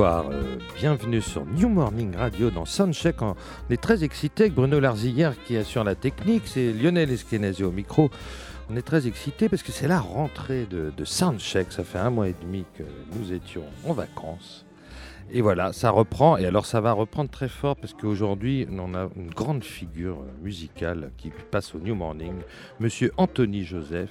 Bonsoir, euh, bienvenue sur New Morning Radio dans Soundcheck. On est très excité avec Bruno Larzillière qui assure la technique, c'est Lionel Eskenazi au micro. On est très excité parce que c'est la rentrée de, de Soundcheck. Ça fait un mois et demi que nous étions en vacances. Et voilà, ça reprend. Et alors, ça va reprendre très fort parce qu'aujourd'hui, on a une grande figure musicale qui passe au New Morning, Monsieur Anthony Joseph.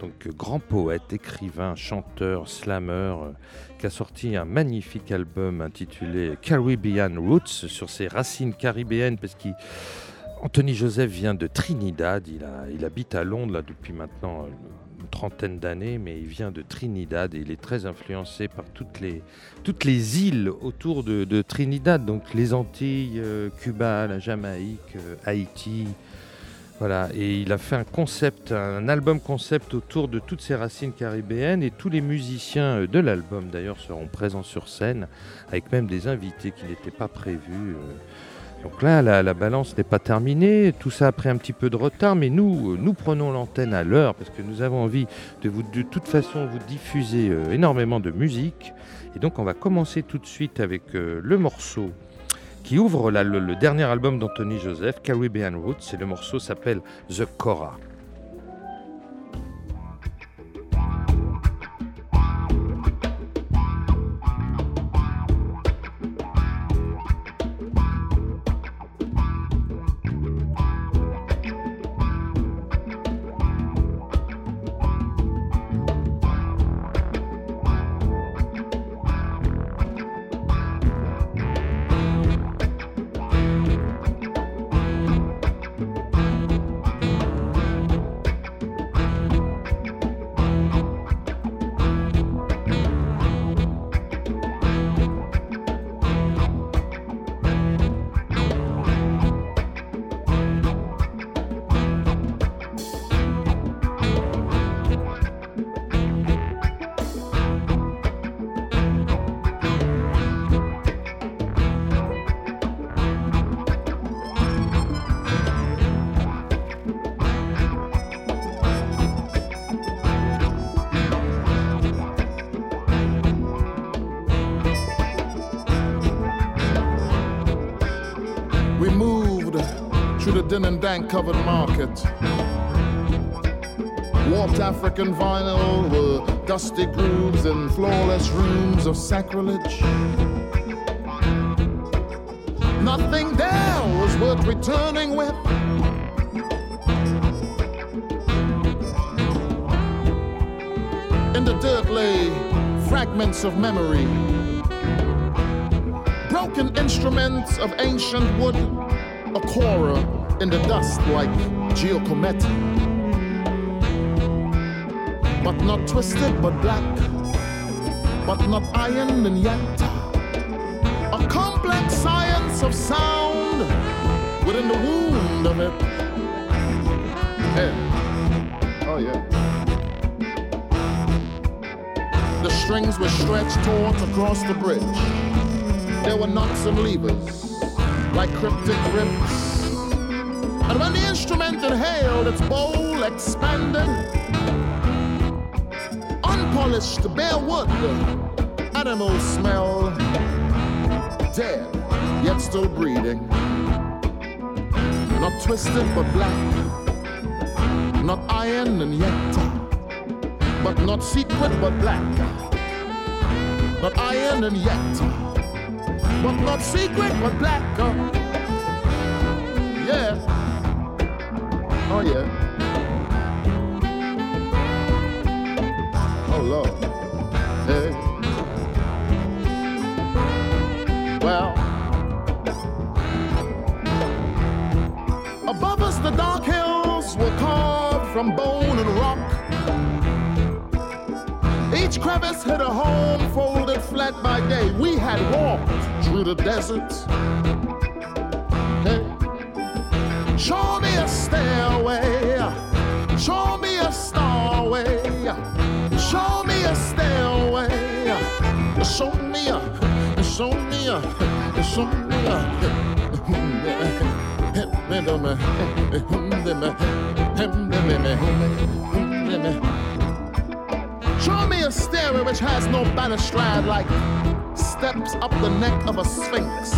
Donc, grand poète, écrivain, chanteur, slammer, euh, qui a sorti un magnifique album intitulé Caribbean Roots sur ses racines caribéennes parce qu'Anthony Joseph vient de Trinidad, il, habite à Londres depuis maintenant une trentaine d'années, mais il vient de Trinidad et il est très influencé par toutes les, îles autour de, Trinidad, donc les Antilles, euh, Cuba, la Jamaïque, euh, Haïti. Et il a fait un concept, un album concept autour de toutes ces racines caribéennes et tous les musiciens euh, de l'album d'ailleurs seront présents sur scène avec même des invités qui n'étaient pas prévus. euh. Donc là, la, la balance n'est pas terminée, tout ça a pris un petit peu de retard, mais nous, euh, nous prenons l'antenne à l'heure parce que nous avons envie de vous, de toute façon, vous diffuser énormément de musique. Et donc, on va commencer tout de suite avec le morceau qui ouvre le dernier album d'Anthony Joseph, Caribbean Roots, et le morceau s'appelle The Cora. Through and dank covered market. Warped African vinyl were dusty grooves and flawless rooms of sacrilege. Nothing there was worth returning with. In the dirt lay fragments of memory broken instruments of ancient wood, a kora in the dust like Giacometti. But not twisted, but black, but not iron and yet a complex science of sound within the wound of it. Yeah. Oh yeah. The strings were stretched taut across the bridge. There were knots and levers, like cryptic rips. And when the instrument inhaled, its bowl expanded. Unpolished bare wood, animal smell. Dead, yet still breathing. Not twisted but black. Not iron and yet, but not secret but black. Not iron and yet, but not secret but black. Oh yeah. Oh Lord. Hey. Well. Above us the dark hills were carved from bone and rock. Each crevice hid a home folded flat by day. We had walked through the deserts. Show me a. Stairway which has no balustrade like steps up the neck of a sphinx.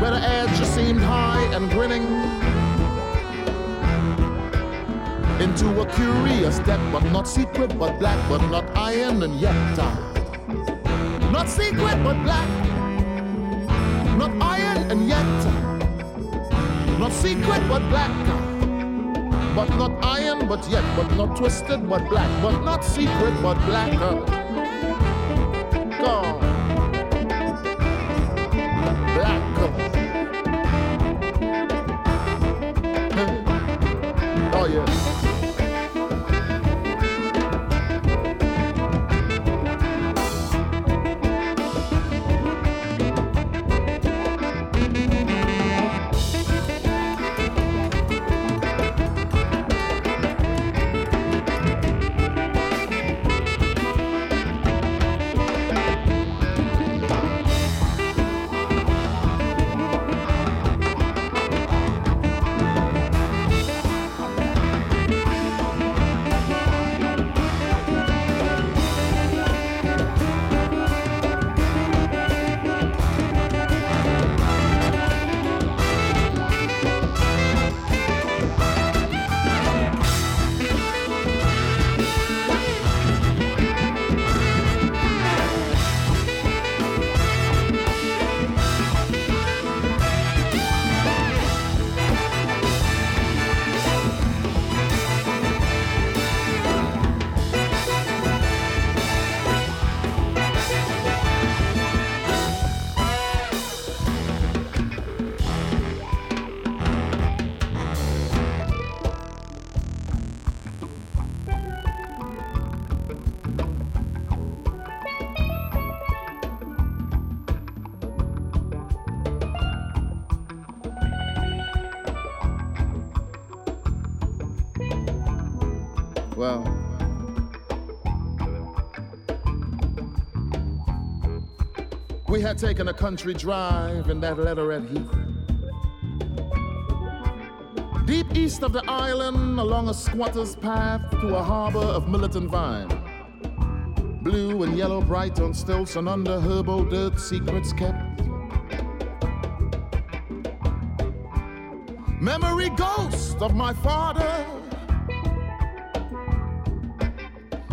Where the edge seemed high and grinning into a curious depth, but not secret, but black, but not iron, and yet uh, not secret, but black, secret, but black, but not iron, but yet, but not twisted, but black, but not secret, but black. Taken a country drive in that letter at Heath. Deep east of the island, along a squatter's path to a harbor of militant vine. Blue and yellow bright on stilts and under herbal dirt, secrets kept. Memory ghost of my father.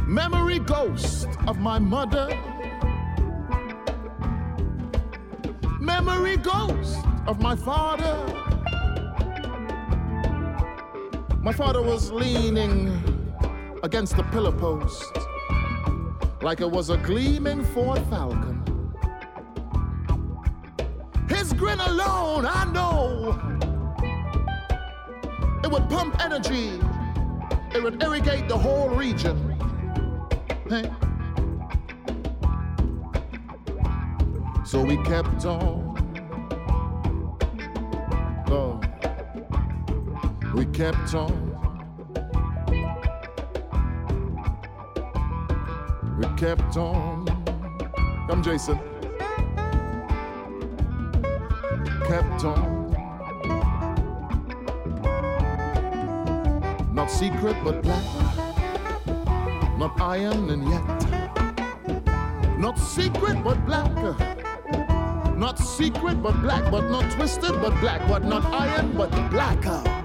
Memory ghost of my mother. My father. My father was leaning against the pillar post like it was a gleaming Ford Falcon. His grin alone, I know, it would pump energy, it would irrigate the whole region. Hey. So we kept on. Kept on. We kept on. Come, Jason. Kept on. Not secret, but black. Not iron, and yet Not secret, but black. Not secret, but black. But not twisted, but black. But not iron, but black.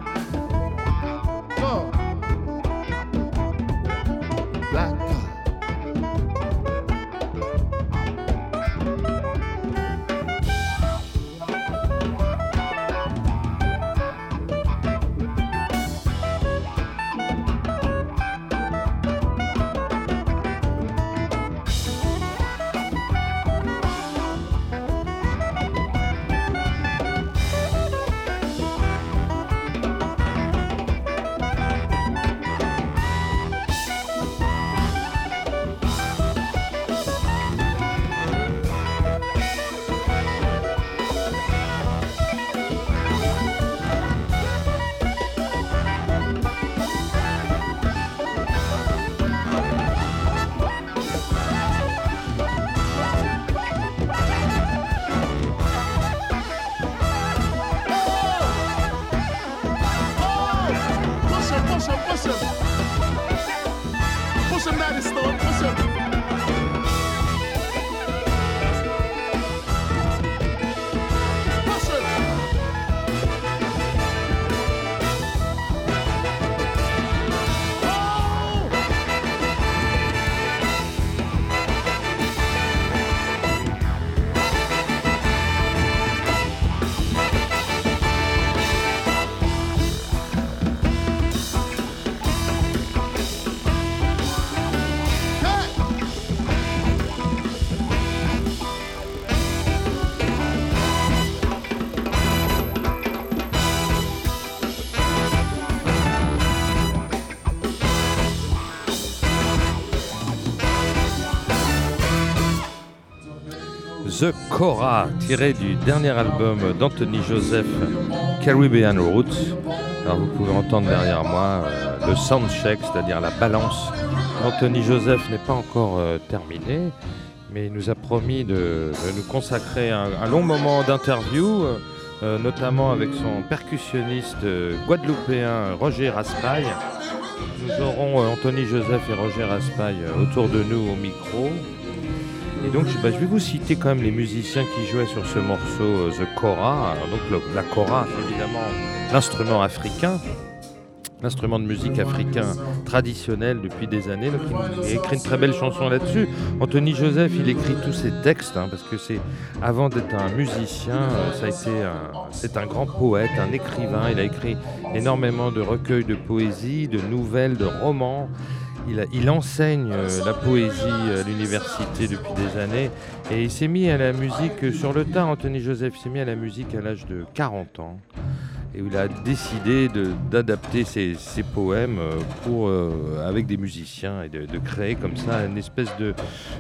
Cora, tiré du dernier album d'Anthony Joseph, Caribbean Roots. Vous pouvez entendre derrière moi euh, le soundcheck, c'est-à-dire la balance. Anthony Joseph n'est pas encore euh, terminé, mais il nous a promis de, nous consacrer un, long moment d'interview, euh, notamment avec son percussionniste guadeloupéen Roger Raspail. Nous aurons Anthony Joseph et Roger Raspail autour de nous au micro. Et donc, je, bah, je vais vous citer quand même les musiciens qui jouaient sur ce morceau, euh, The Kora. Donc, le- la Kora, évidemment l'instrument africain, l'instrument de musique africain traditionnel depuis des années. Donc, il écrit une très belle chanson là-dessus. Anthony Joseph, il écrit tous ses textes, hein, parce que c'est avant d'être un musicien, euh, ça a été c'est un grand poète, un écrivain. Il a écrit énormément de recueils de poésie, de nouvelles, de romans. Il, enseigne euh, la poésie à l'université depuis des années et il s'est mis à la musique sur le tard. Anthony Joseph s'est mis à la musique à l'âge de 40 ans et il a décidé d'adapter ses, poèmes euh, euh, avec des musiciens et de, créer comme ça une espèce de,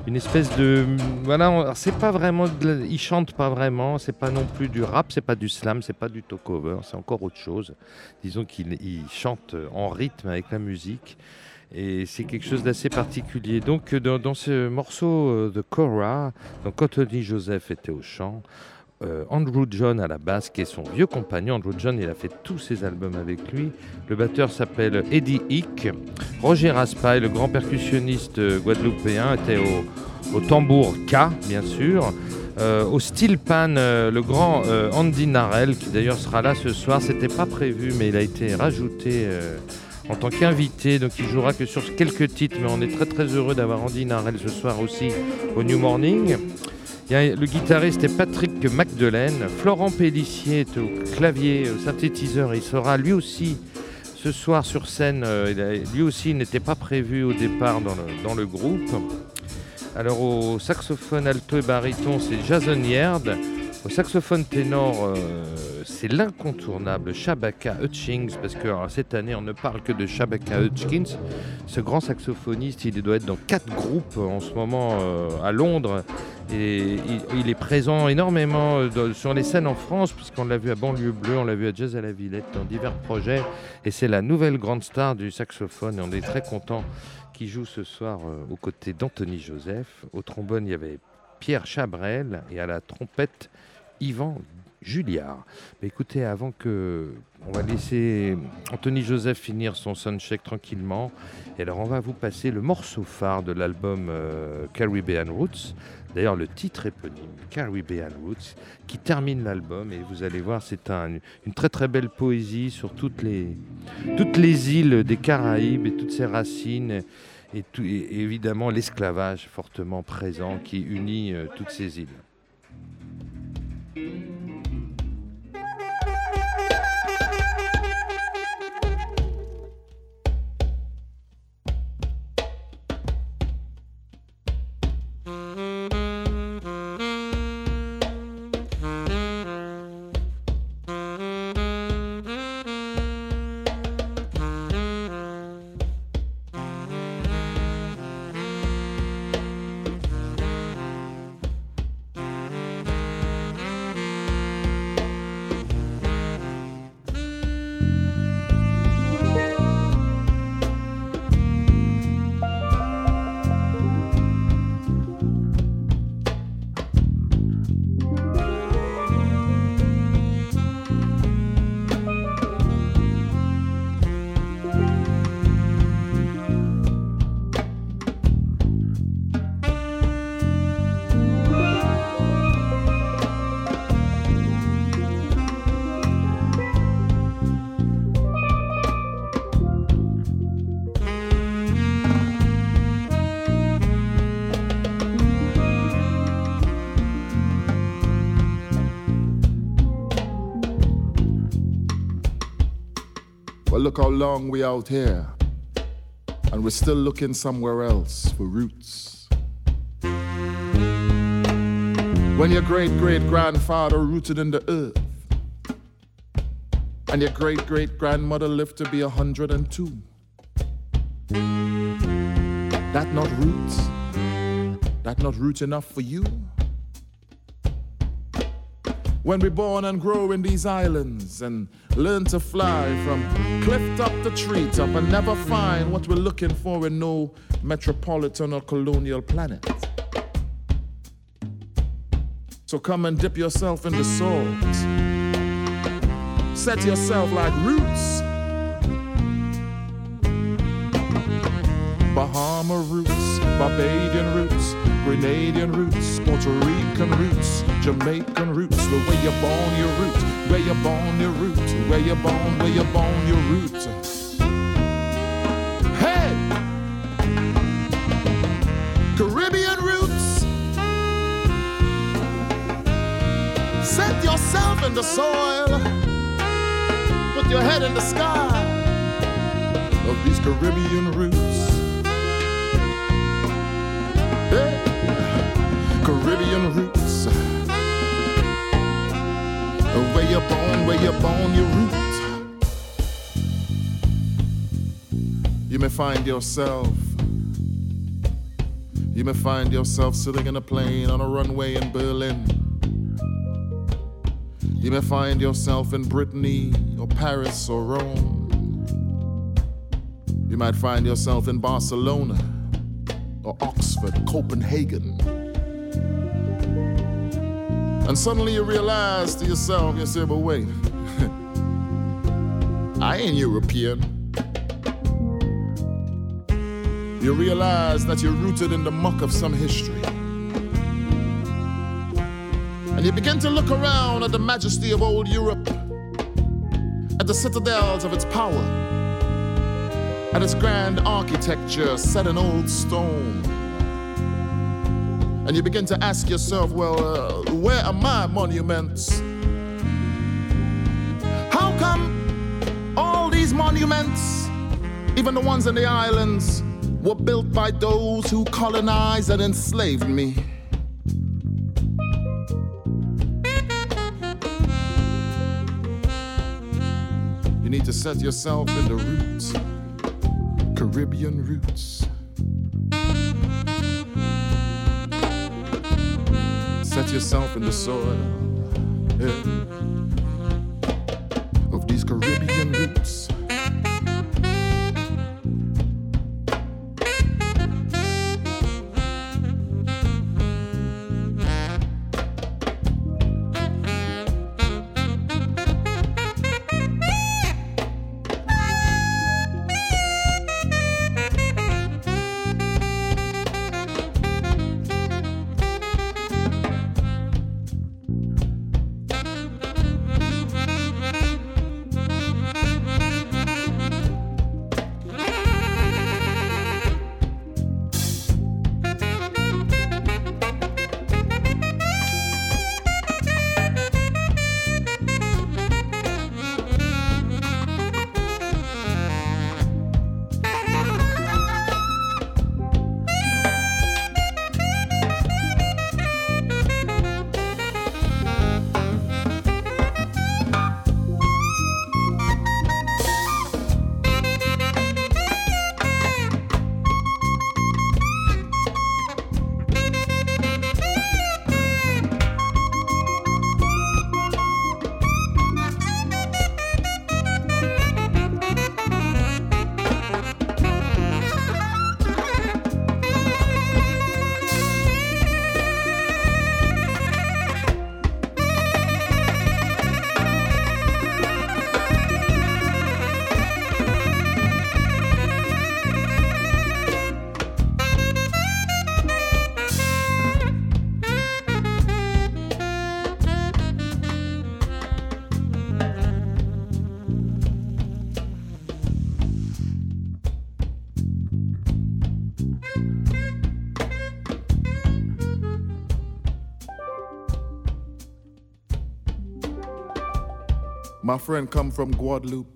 une espèce de, voilà, c'est pas vraiment, il chante pas vraiment, c'est pas non plus du rap, c'est pas du slam, c'est pas du talk-over, c'est encore autre chose. Disons qu'il il chante en rythme avec la musique. Et c'est quelque chose d'assez particulier. Donc, euh, dans, ce morceau euh, de Cora, donc Anthony Joseph était au chant, euh, Andrew John à la basse, qui est son vieux compagnon. Andrew John, il a fait tous ses albums avec lui. Le batteur s'appelle Eddie Hick. Roger Raspail, le grand percussionniste guadeloupéen, était au, tambour K, bien sûr. Au steel pan, le grand Andy Narell, qui d'ailleurs sera là ce soir, c'était pas prévu, mais il a été rajouté en tant qu'invité, donc il jouera que sur quelques titres, mais on est très très heureux d'avoir Andy Narell ce soir aussi au New Morning. Il y a le guitariste est Patrick Magdelaine, Florent Pellissier est au clavier, au synthétiseur, il sera lui aussi ce soir sur scène, euh, lui aussi n'était pas prévu au départ dans le, dans le groupe. Alors au saxophone alto et baryton, c'est Jason Yerd. Au saxophone ténor, euh, c'est l'incontournable Shabaka Hutchings, parce que cette année, on ne parle que de Shabaka Hutchins. Ce grand saxophoniste, il doit être dans quatre groupes en ce moment euh, à Londres. Et il, est présent énormément euh, sur les scènes en France, puisqu'on l'a vu à Banlieue Bleue, on l'a vu à Jazz à la Villette, dans divers projets. Et c'est la nouvelle grande star du saxophone, et on est très content qu'il joue ce soir euh, aux côtés d'Anthony Joseph. Au trombone, il y avait Pierre Chabrel, et à la trompette, Yvan Juliard. Mais écoutez, avant que. On va laisser Anthony Joseph finir son soundcheck tranquillement. Et alors, on va vous passer le morceau phare de l'album euh, Caribbean Roots. D'ailleurs, le titre éponyme, Caribbean Roots, qui termine l'album. Et vous allez voir, c'est un, une très très belle poésie sur toutes les, toutes les îles des Caraïbes et toutes ces racines. Et évidemment, l'esclavage fortement présent qui unit euh, toutes ces îles. Well, long we out here, and we're still looking somewhere else for roots. When your great great grandfather rooted in the earth, and your great great grandmother lived to be a hundred and two. That not roots? That not root enough for you? When we born and grow in these islands and learn to fly from cliff top to tree top and never find what we're looking for in no metropolitan or colonial planet. So come and dip yourself in the salt. Set yourself like roots. Bahama roots, Barbadian roots, Grenadian roots, Puerto Rican roots, Jamaican roots, the way you're born, your root, where you're born, your root, where you're born, where you're born, your root. Hey! Caribbean roots. Set yourself in the soil, put your head in the sky of these Caribbean roots. Hey, Caribbean roots. Where you're born, where you're born, your root. You may find yourself. You may find yourself sitting in a plane on a runway in Berlin. You may find yourself in Brittany or Paris or Rome. You might find yourself in Barcelona or Oxford, Copenhagen. And suddenly you realize to yourself, you say, but wait, I ain't European. You realize that you're rooted in the muck of some history. And you begin to look around at the majesty of old Europe, at the citadels of its power, at its grand architecture set in old stone. And you begin to ask yourself, well, uh, where are my monuments? How come all these monuments, even the ones in the islands, were built by those who colonized and enslaved me? You need to set yourself in the roots, Caribbean roots. Yourself in the soil. Yeah, My friend come from Guadeloupe.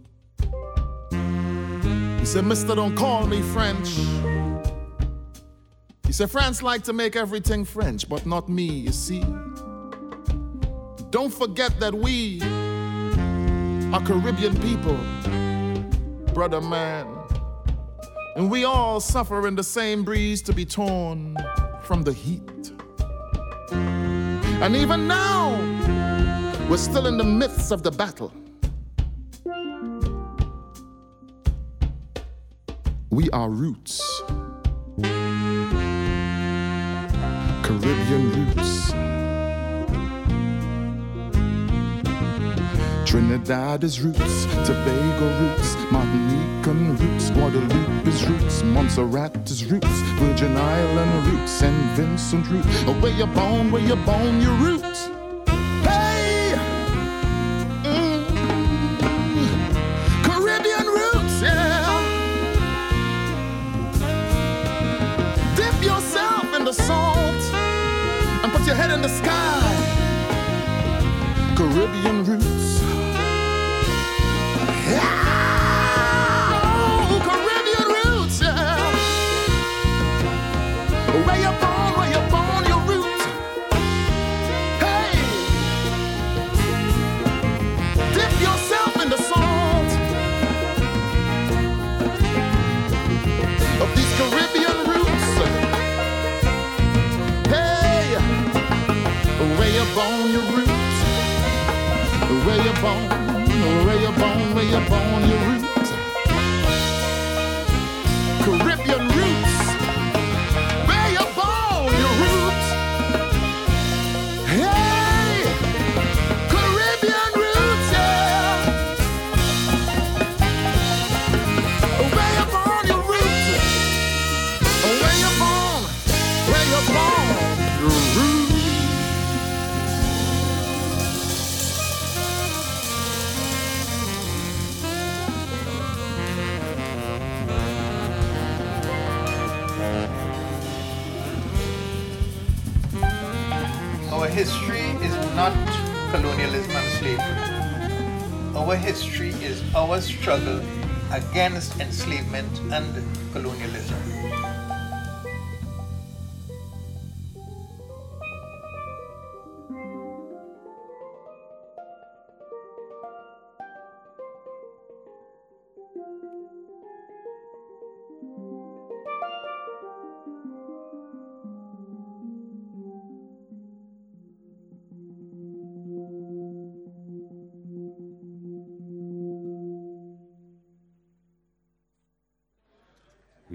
He said, Mister, don't call me French. He said, France like to make everything French, but not me, you see. Don't forget that we are Caribbean people, brother man. And we all suffer in the same breeze to be torn from the heat. And even now, we're still in the midst of the battle. We are roots. Caribbean roots. Trinidad is roots, Tobago roots, Martinican roots, Guadeloupe is roots, Montserrat is roots, Virgin Island roots, St. Vincent roots. Oh, where you're born, where you're born, your roots.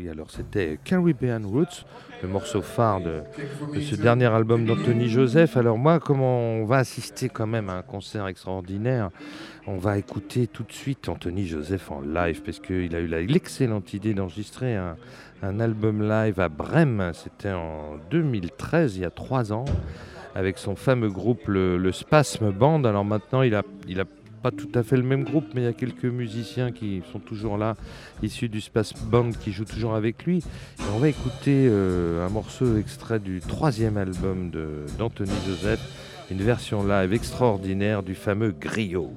Alors c'était Caribbean Roots, le morceau phare de, ce dernier album d'Anthony Joseph. Alors moi, comment on va assister quand même à un concert extraordinaire, on va écouter tout de suite Anthony Joseph en live, parce qu'il a eu l'excellente idée d'enregistrer un, album live à Brême. C'était en 2013, il y a trois ans, avec son fameux groupe, le, le Spasme Band. Alors maintenant, il a, il a pas tout à fait le même groupe, mais il y a quelques musiciens qui sont toujours là, issus du Space Band, qui jouent toujours avec lui. On va écouter euh, un morceau extrait du troisième album d'Anthony Joseph, une version live extraordinaire du fameux Griot.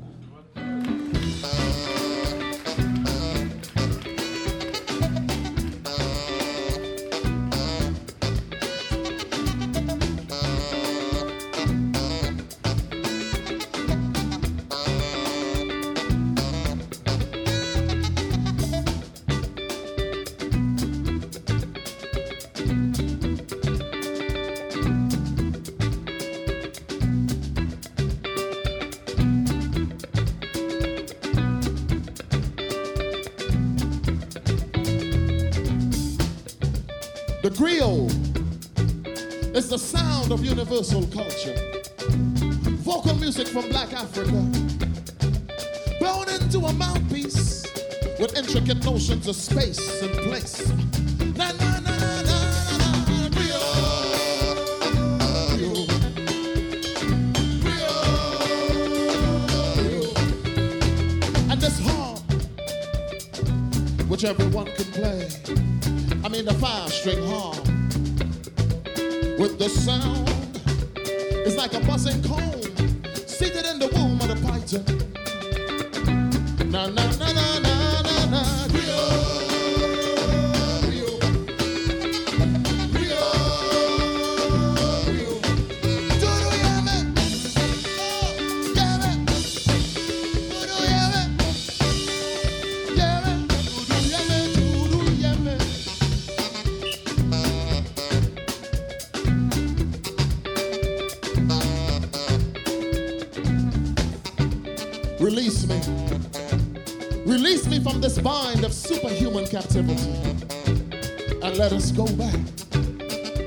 Let us go back.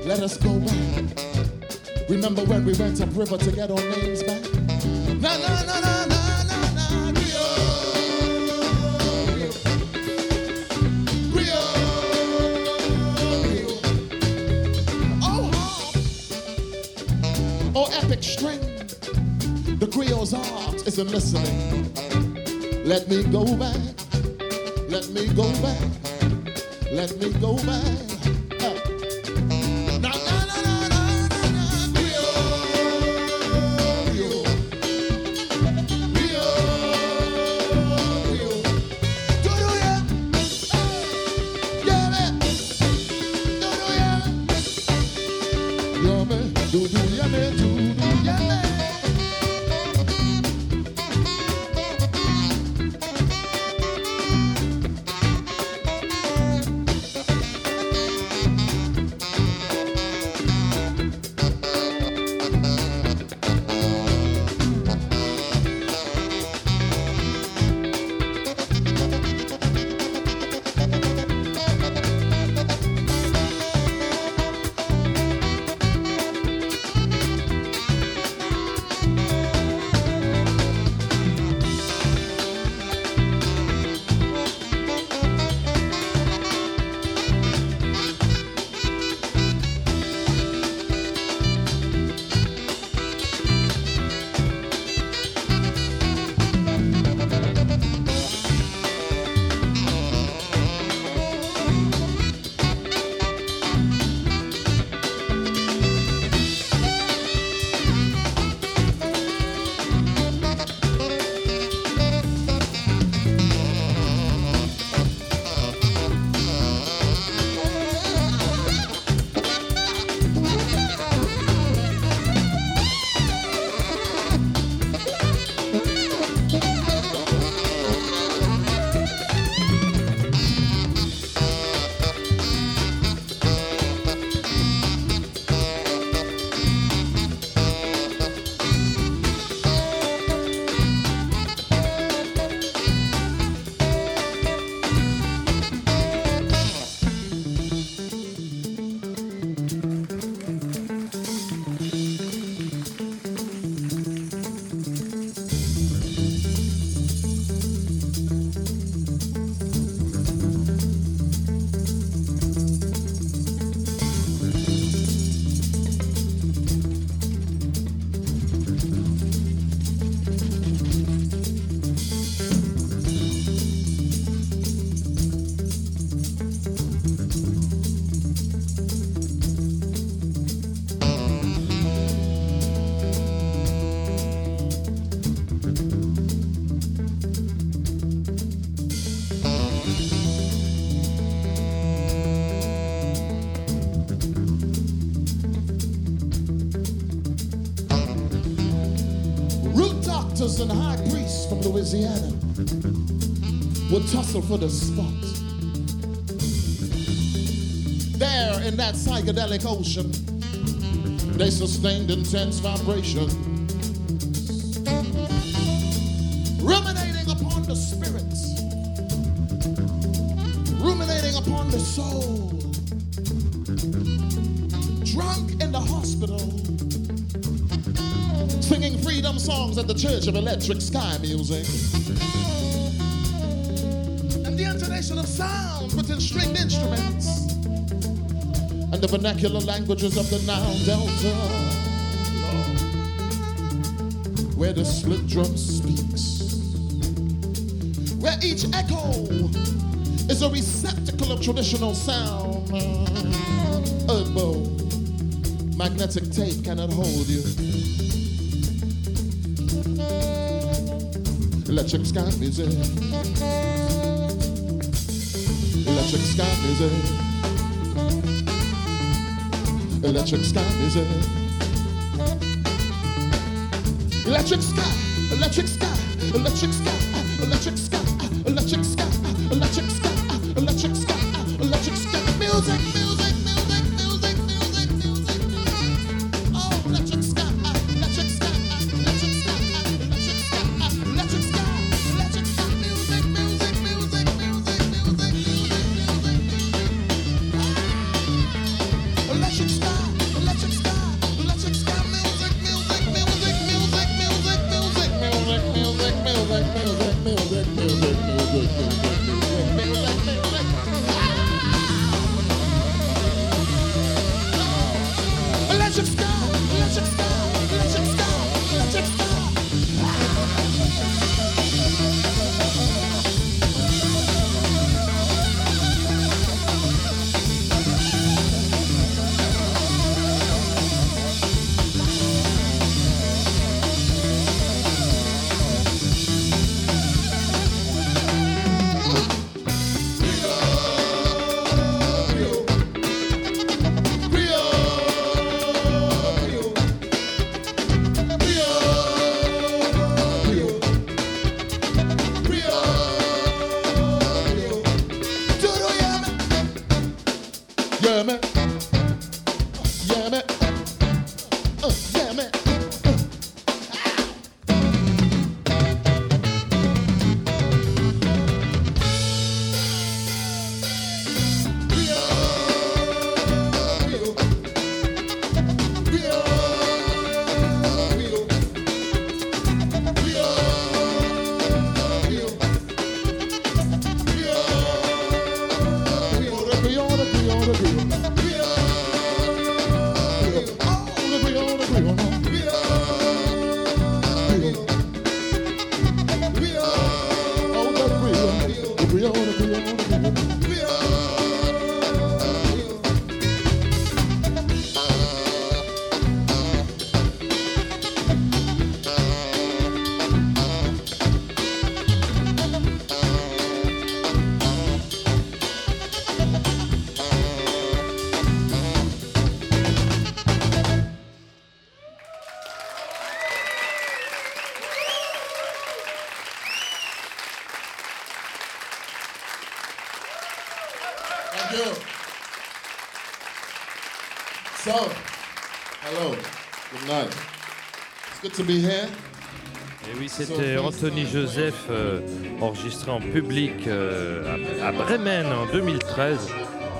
Let us go back. Remember when we went up river to get our names back? Na na na na na na na. Creole. Creole. Creole. Oh, harp. Oh, epic string. The Creole's heart isn't listening. Let me go back. Let me go back. Let me go back. Louisiana would tussle for the spot. There in that psychedelic ocean, they sustained intense vibrations, the Church of Electric Sky Music. And the intonation of sounds within stringed instruments. And the vernacular languages of the Nile Delta. Where the split drum speaks. Where each echo is a receptacle of traditional sound. Earth magnetic tape cannot hold you. Electric sky music. Electric sky music. Electric sky music. Electric sky, electric sky, electric sky, to be here. Et oui, c'était Anthony Joseph euh, enregistré en public euh, à, à Bremen en 2013.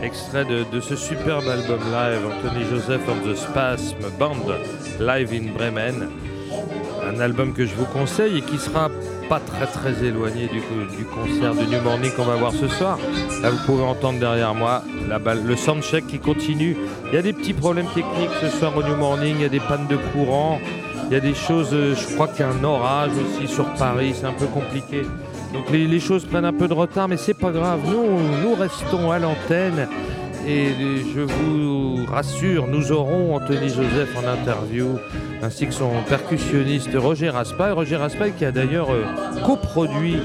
Extrait de, de ce superbe album live, Anthony Joseph and the Spasm Band, live in Bremen. Un album que je vous conseille et qui sera pas très très éloigné du, du concert de New Morning qu'on va voir ce soir. Là, vous pouvez entendre derrière moi la balle, le soundcheck qui continue. Il y a des petits problèmes techniques ce soir au New Morning, il y a des pannes de courant, il y a des choses, euh, je crois qu'il y a un orage aussi sur Paris, c'est un peu compliqué. Donc les, choses prennent un peu de retard, mais c'est pas grave. Nous, nous restons à l'antenne. Et je vous rassure, nous aurons Anthony Joseph en interview, ainsi que son percussionniste Roger Raspail. Roger Raspail qui a d'ailleurs euh, coproduit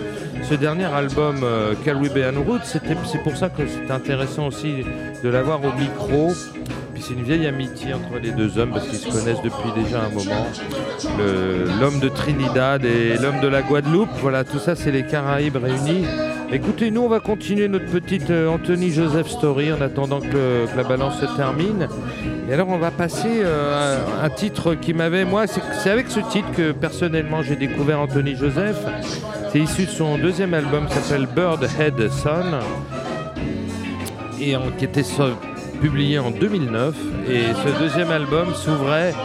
ce dernier album euh, Caribbean Roots. C'est pour ça que c'est intéressant aussi de l'avoir au micro. C'est une vieille amitié entre les deux hommes parce qu'ils se connaissent depuis déjà un moment. L'homme de Trinidad et l'homme de la Guadeloupe, voilà, tout ça c'est les Caraïbes réunis. Écoutez, nous on va continuer notre petite euh, Anthony Joseph story en attendant que, la balance se termine. Et alors on va passer euh, à un titre qui m'avait, moi, c'est avec ce titre que personnellement j'ai découvert Anthony Joseph. C'est issu de son deuxième album qui s'appelle Bird Head Son et en- qui était Publié en 2009, et ce deuxième album s'ouvrait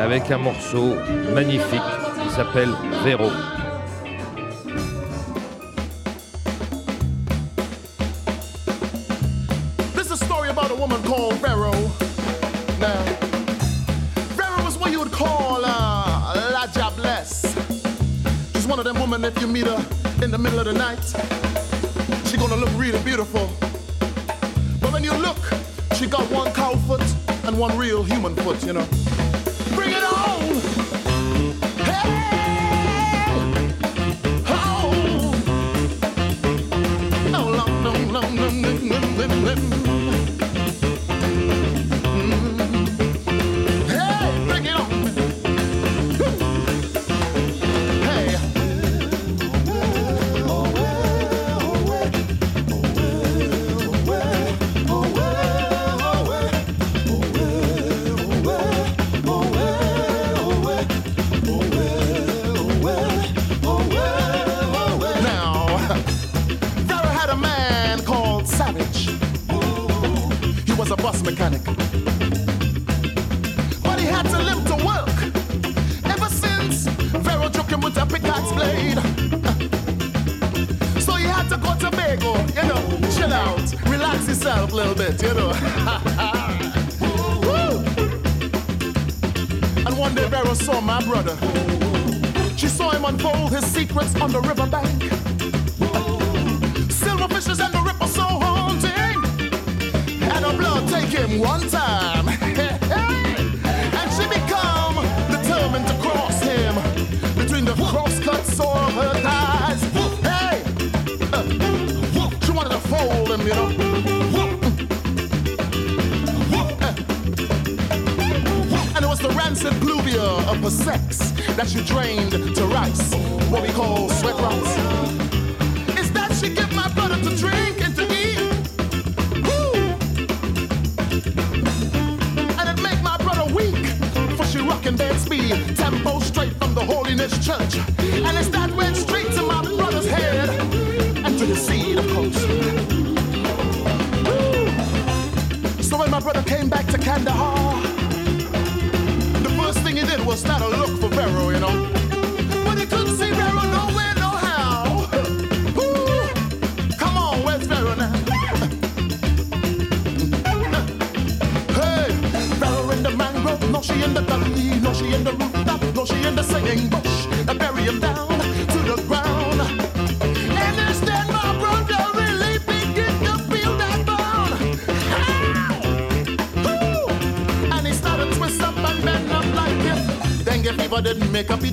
avec un morceau magnifique qui s'appelle Vero. C'est une histoire d'une femme appelée Vero. Vero est ce que vous appelez la Jablesse. C'est une de ces femmes que vous mettez dans le milieu de la nuit. Elle va se montrer vraiment magnifique. One real human foot, you know.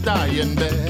Dying there.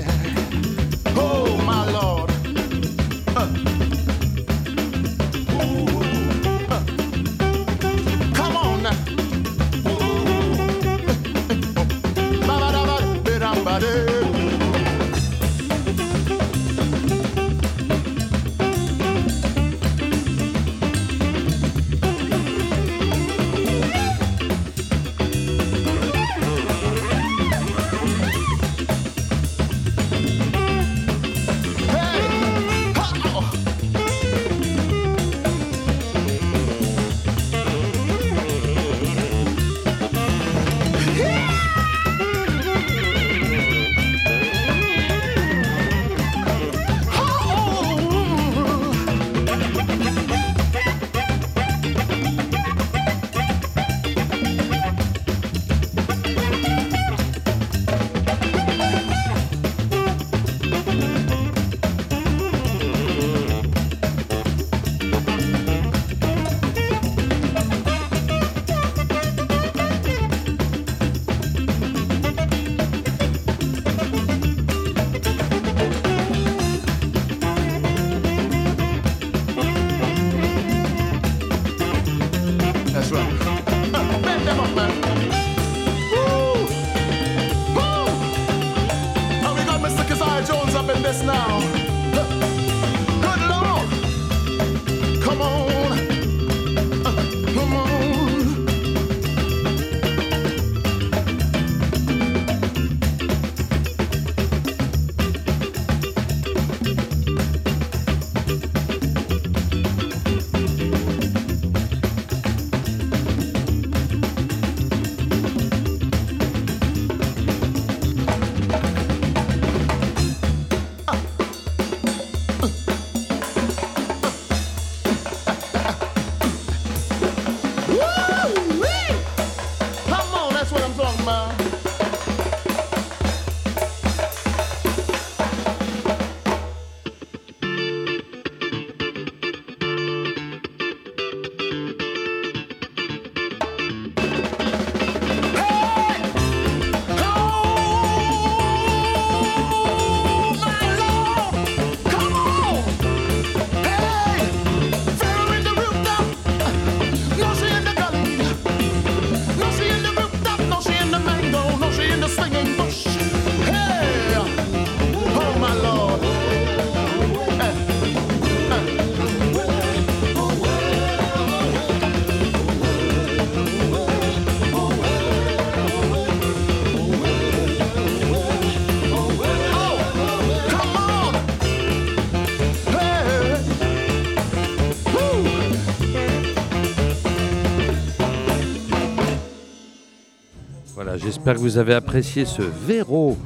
J'espère que vous avez apprécié ce Véro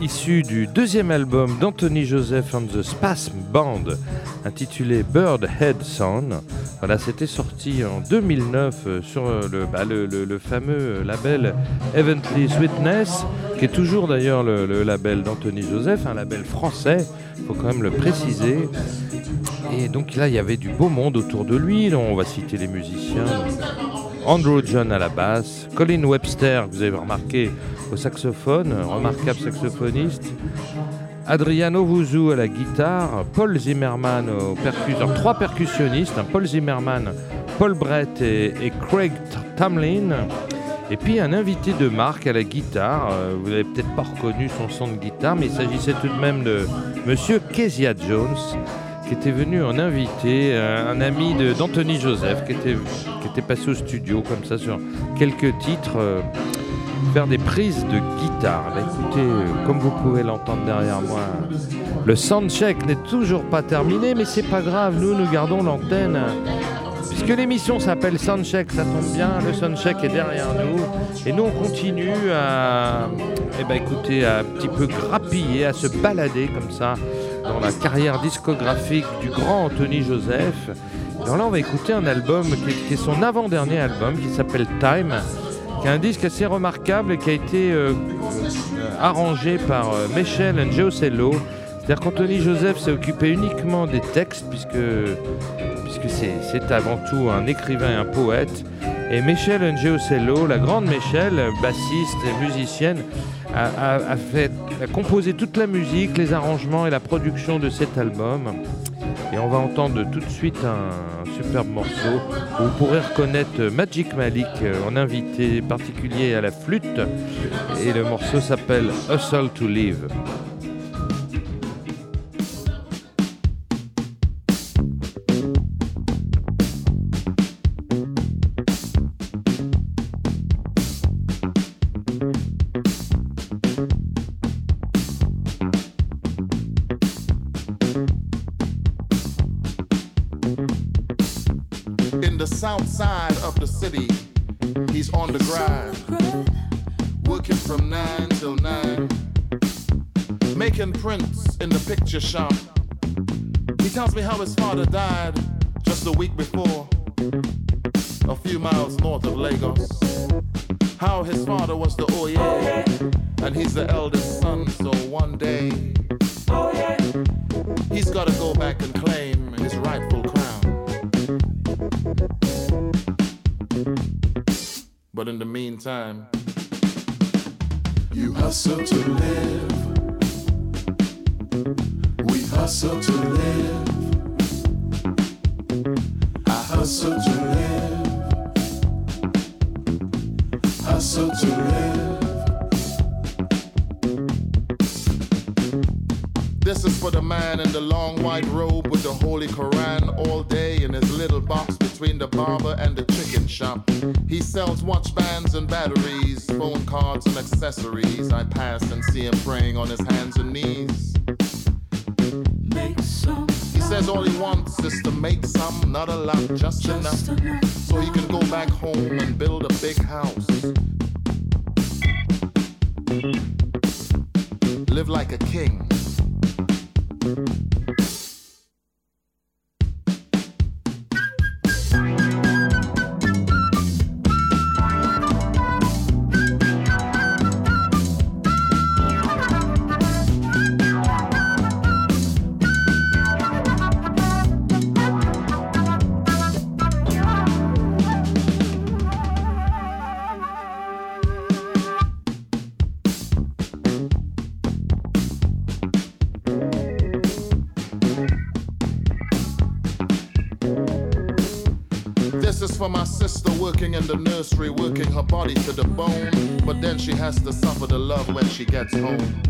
issu du deuxième album d'Anthony Joseph and the Spasm Band, intitulé Bird Head Sound. Voilà, c'était sorti en 2009 euh, sur bah, le, fameux label Evently Sweetness, qui est toujours d'ailleurs le, label d'Anthony Joseph, un label français, il faut quand même le préciser. Et donc là, il y avait du beau monde autour de lui. on va citer les musiciens. Andrew John à la basse, Colin Webster, vous avez remarqué, au saxophone, remarquable saxophoniste, Adriano Vuzu à la guitare, Paul Zimmerman au percusseur, trois percussionnistes, Paul Zimmerman, Paul Brett et, Craig Tamlin. Et puis un invité de marque à la guitare, euh, vous n'avez peut-être pas reconnu son son de guitare, mais il s'agissait tout de même de Monsieur Kezia Jones, qui était venu en invité, euh, un ami d'Anthony Joseph, qui était, qui était passé au studio comme ça sur quelques titres. Euh, faire des prises de guitare. Bah, écoutez, euh, comme vous pouvez l'entendre derrière moi, le soundcheck n'est toujours pas terminé, mais c'est pas grave, nous, nous gardons l'antenne. Puisque l'émission s'appelle Soundcheck, ça tombe bien, le soundcheck est derrière nous. Et nous, on continue à, eh ben, écoutez, à un petit peu grappiller, à se balader comme ça dans la carrière discographique du grand Anthony Joseph. Alors là, on va écouter un album qui est son avant-dernier album qui s'appelle Time qui est un disque assez remarquable et qui a été euh, arrangé par euh, Michel Angiocello. C'est-à-dire qu'Anthony Joseph s'est occupé uniquement des textes, puisque, puisque c'est avant tout un écrivain et un poète. Et Michel Angiocello, la grande Michel, bassiste et musicienne, a, fait, composé toute la musique, les arrangements et la production de cet album. Et on va entendre tout de suite un superbe morceau vous pourrez reconnaître Magic Malik en invité particulier à la flûte. Et le morceau s'appelle Hustle to Live. Picture shop. He tells me how his father died just a week before, a few miles north of Lagos. How his father was the oh Oye, and he's the eldest son, so one day he's gotta go back and claim his rightful crown. But in the meantime, you hustle to live hustle to live. I hustle to live. Hustle to live. This is for the man in the long white robe with the Holy Koran all day in his little box between the barber and the chicken shop. He sells watch bands and batteries, phone cards and accessories. I pass and see him praying on his hands and knees says all he wants is to make some, not a lot, just, just enough, enough, so he can go back home and build a big house. Live like a king. Then she has to suffer the love when she gets home.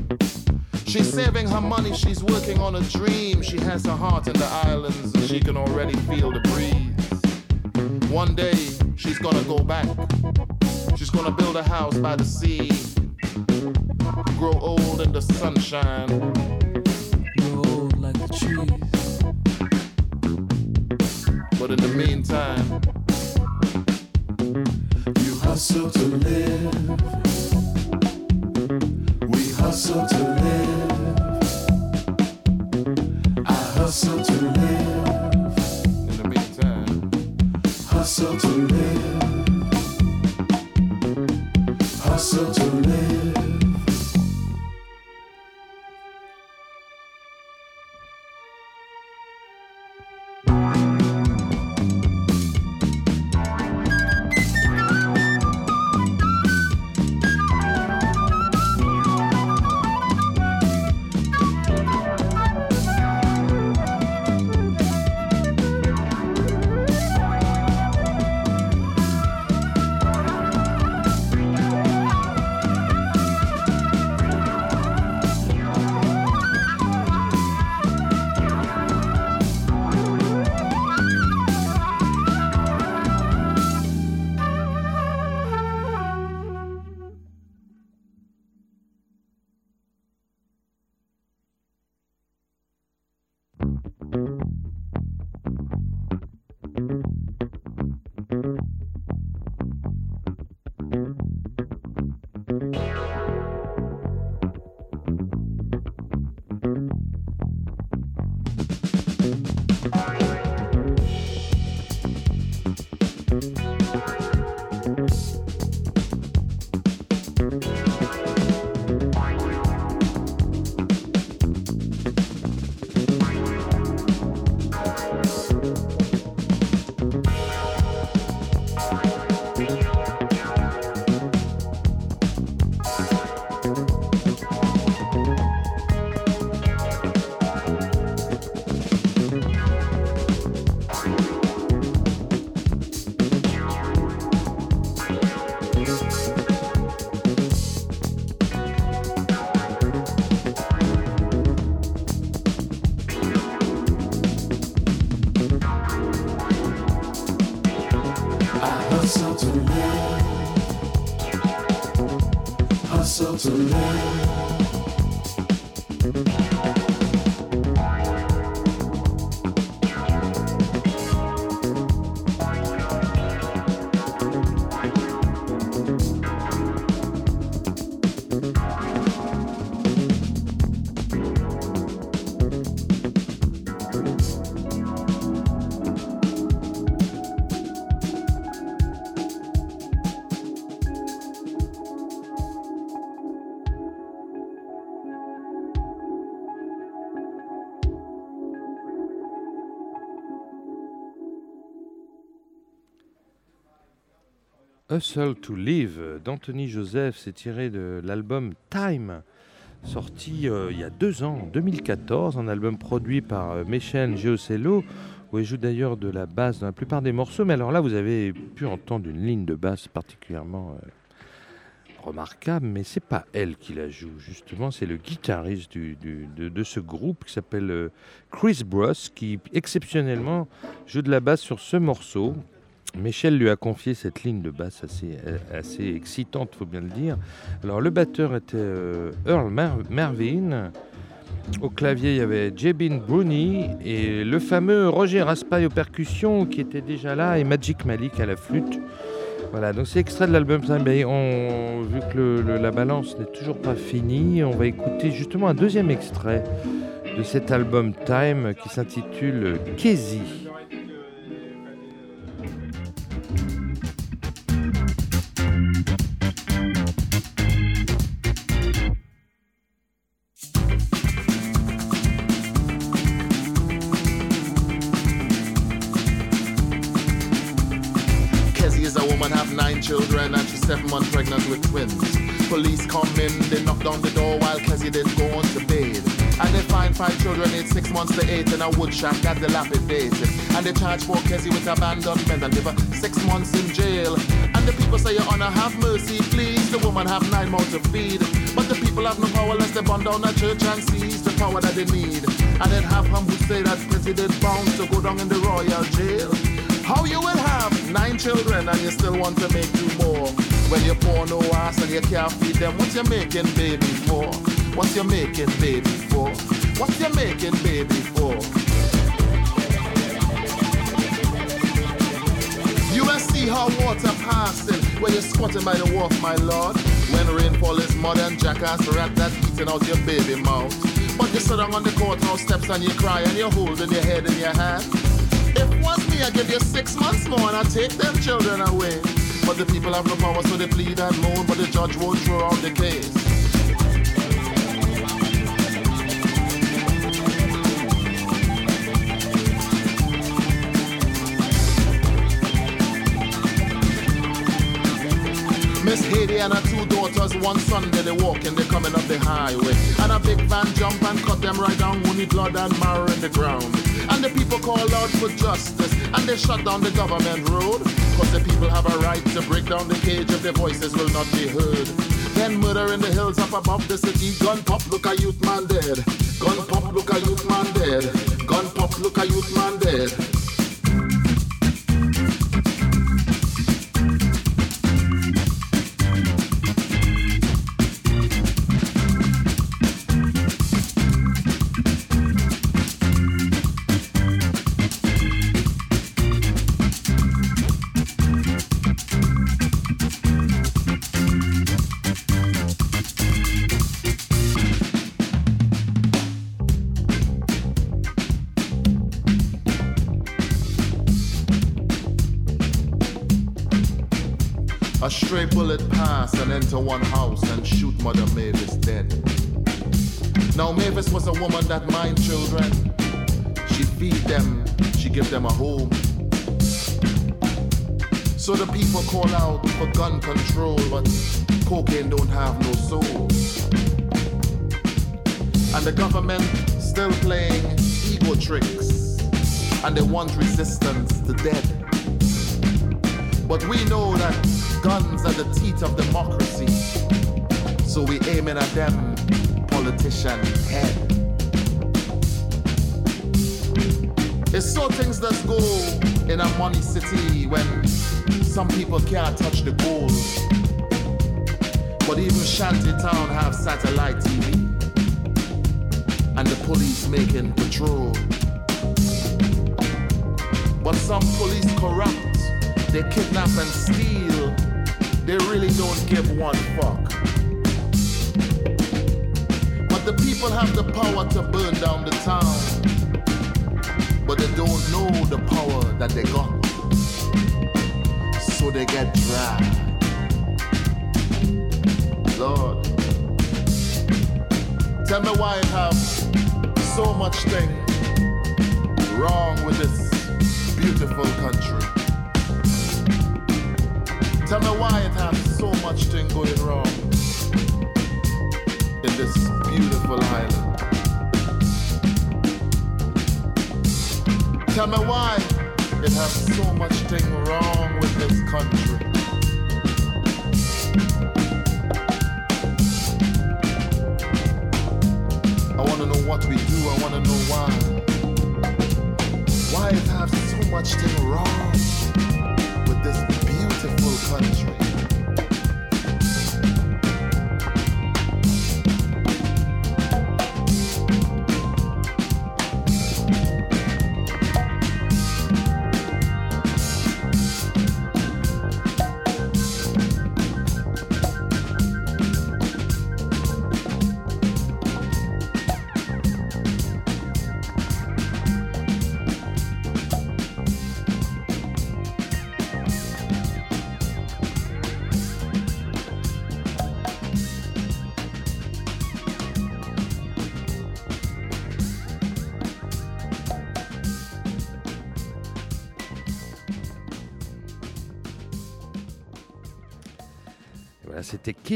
She's saving her money, she's working on a dream. She has her heart in the islands, and she can already feel the breeze. One day, she's gonna go back. She's gonna build a house by the sea. Grow old in the sunshine. Grow old like the trees. But in the meantime, you hustle to live hustle to live. I hustle to live. In the meantime, hustle to live. Hustle to Live d'Anthony Joseph, c'est tiré de l'album Time, sorti euh, il y a deux ans, en 2014, un album produit par euh, Michel Giocello, où il joue d'ailleurs de la basse dans la plupart des morceaux. Mais alors là, vous avez pu entendre une ligne de basse particulièrement euh, remarquable, mais c'est pas elle qui la joue, justement, c'est le guitariste de, de ce groupe qui s'appelle euh, Chris Bruce, qui exceptionnellement joue de la basse sur ce morceau. Michel lui a confié cette ligne de basse assez, assez excitante, faut bien le dire. Alors le batteur était euh, Earl Mer- Mervyn. Au clavier, il y avait Jebin Bruni et le fameux Roger Raspail aux percussions qui était déjà là et Magic Malik à la flûte. Voilà, donc c'est extrait de l'album. Mais vu que le- la balance n'est toujours pas finie, on va écouter justement un deuxième extrait de cet album Time qui s'intitule Kesey. In a wood shack that's dilapidated. And they charge for Kezzy with abandonment and give her six months in jail. And the people say, Your Honor, have mercy, please. The woman have nine mouths to feed. But the people have no power unless they burn down a church and seize the power that they need. And then have him who say that president bound to go down in the royal jail. How you will have nine children and you still want to make two more? When you pour no ass and you can't feed them, what you making baby for? What you making baby for? What you making baby for? You will see how water passing when you're squatting by the wharf, my lord. When rainfall is mud and jackass rat that's eating out your baby mouth. But you sit down on the courthouse steps and you cry and you're holding your head in your hand. If was me, I'd give you six months more and I'd take them children away. But the people have no power, so they plead and moan, but the judge won't throw out the case. Miss Haiti and her two daughters, one Sunday they walk walking, they coming up the highway. And a big van jump and cut them right down, wounded blood and marrow in the ground. And the people call out for justice, and they shut down the government road. Cause the people have a right to break down the cage if their voices will not be heard. Then murder in the hills up above the city, gun pop, look a youth man dead. Gun pop, look a youth man dead. Gun pop, look a youth man dead. Stray bullet pass and enter one house and shoot Mother Mavis dead. Now Mavis was a woman that mind children. She feed them, she give them a home. So the people call out for gun control, but cocaine don't have no soul. And the government still playing ego tricks, and they want resistance to death. But we know that guns are the teeth of democracy. So we aiming at them politician head. It's so things that go in a money city when some people can't touch the gold. But even shanty town have satellite TV. And the police making patrol. But some police corrupt they kidnap and steal, they really don't give one fuck. But the people have the power to burn down the town, but they don't know the power that they got. So they get dragged. Lord, tell me why it have so much thing wrong with this beautiful country. Tell me why it has so much thing going wrong in this beautiful island. Tell me why it has so much thing wrong with this country. I wanna know what we do, I wanna know why. Why it has so much thing wrong with this beautiful country.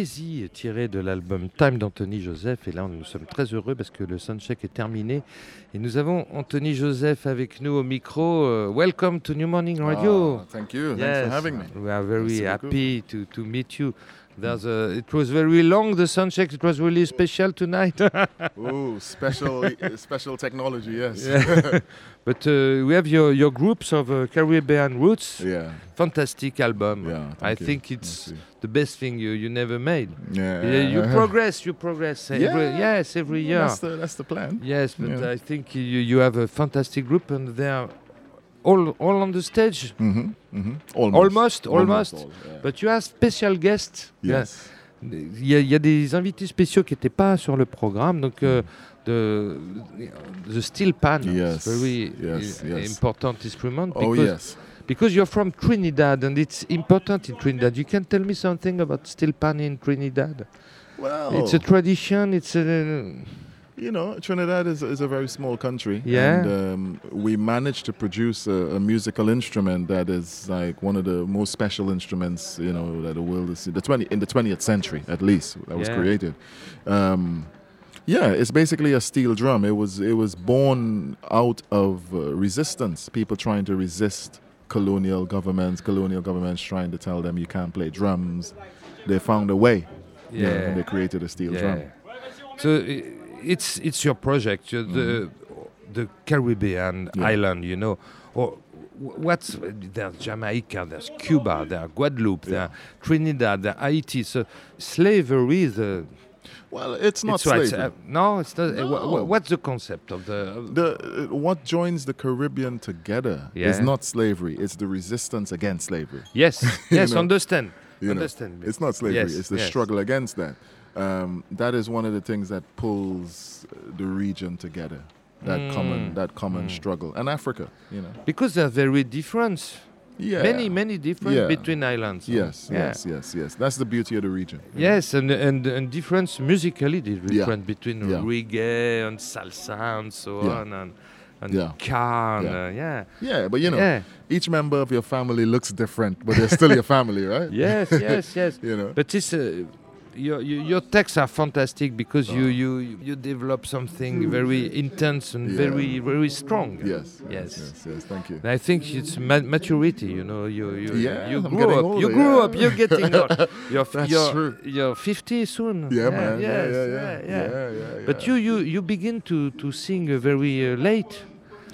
Tiré de l'album Time d'Anthony Joseph. Et là, nous sommes très heureux parce que le soundcheck est terminé. Et nous avons Anthony Joseph avec nous au micro. Euh, welcome to New Morning Radio. Ah, thank you. Thanks Yes, for having me. We are very Merci happy to, to meet you. There's a, it was very long, the soundcheck. It was really special tonight. Ooh, special, special technology. Yes. Yeah. but uh, we have your, your groups of uh, Caribbean roots. yeah. Fantastic album. Yeah. I you. think it's the best thing you, you never made. Yeah. Yeah, you progress, you progress. Every, Yeah. yes, every year. That's the that's the plan. Yes, but Yeah. I think you, you have a fantastic group and they are all all on the stage? Mm-hmm. Mm-hmm. Almost, almost. yeah. But you have special guests. yes. Il y, a, il y a des invités spéciaux qui n'étaient pas sur le programme, donc euh, the, the steel pan, Yes, is very yes, yes. important instrument. Oh because, yes. because you're from Trinidad and it's important in Trinidad. You can tell me something about steel pan in Trinidad? Well, It's a tradition. It's a you know, Trinidad is, is a very small country. Yeah. And um, we managed to produce a, a musical instrument that is like one of the most special instruments, you know, that the world has seen. The 20, in the 20th century, at least, that was Yeah. created. Um, yeah, it's basically a steel drum. It was it was born out of uh, resistance. People trying to resist colonial governments, colonial governments trying to tell them you can't play drums. They found a way. you know, Yeah. and they created a steel drum. So it's it's your project, the the Caribbean Mm-hmm. Yeah. island, you know. Or wh- what's there's Jamaica, there's Cuba, there's Guadeloupe, Yeah. there's Trinidad, there's Haiti. So slavery is the Well, it's not it's right, slavery. uh, no, it's not. uh, wh- wh- what's the concept of the? of- the uh, what joins the Caribbean together is not slavery; it's the resistance against slavery. yes, yes, know, understand, You know, understand. it's not slavery; Yes, it's the yes. struggle against that. Um, that is one of the things that pulls the region together. That Mm. common, that common struggle, and Africa. You know, because they're very different. yeah, Many, many different Yeah. between islands. Yes, Yeah. yes, yes, yes. That's the beauty of the region. know. Yes, and and and difference musically the different between reggae and salsa and so Yeah. on and and Yeah. and Yeah. uh, yeah. Yeah, but you know, Yeah. each member of your family looks different, but they're still your family, right? Yes, yes, yes. You know. But it's uh, your, your your texts are fantastic because you Oh. you you develop something very intense and Yeah. very very strong. Yes, Yes. yes, yes. Thank you. And I think it's ma- maturity, you know. You you Yeah, you I'm grew up. you grew yeah. up. You're getting old. You're That's you're, true. You're 50 soon. Yeah, man. Yes, yeah, yeah, yeah. But you, you, you begin to, to sing uh, very uh, late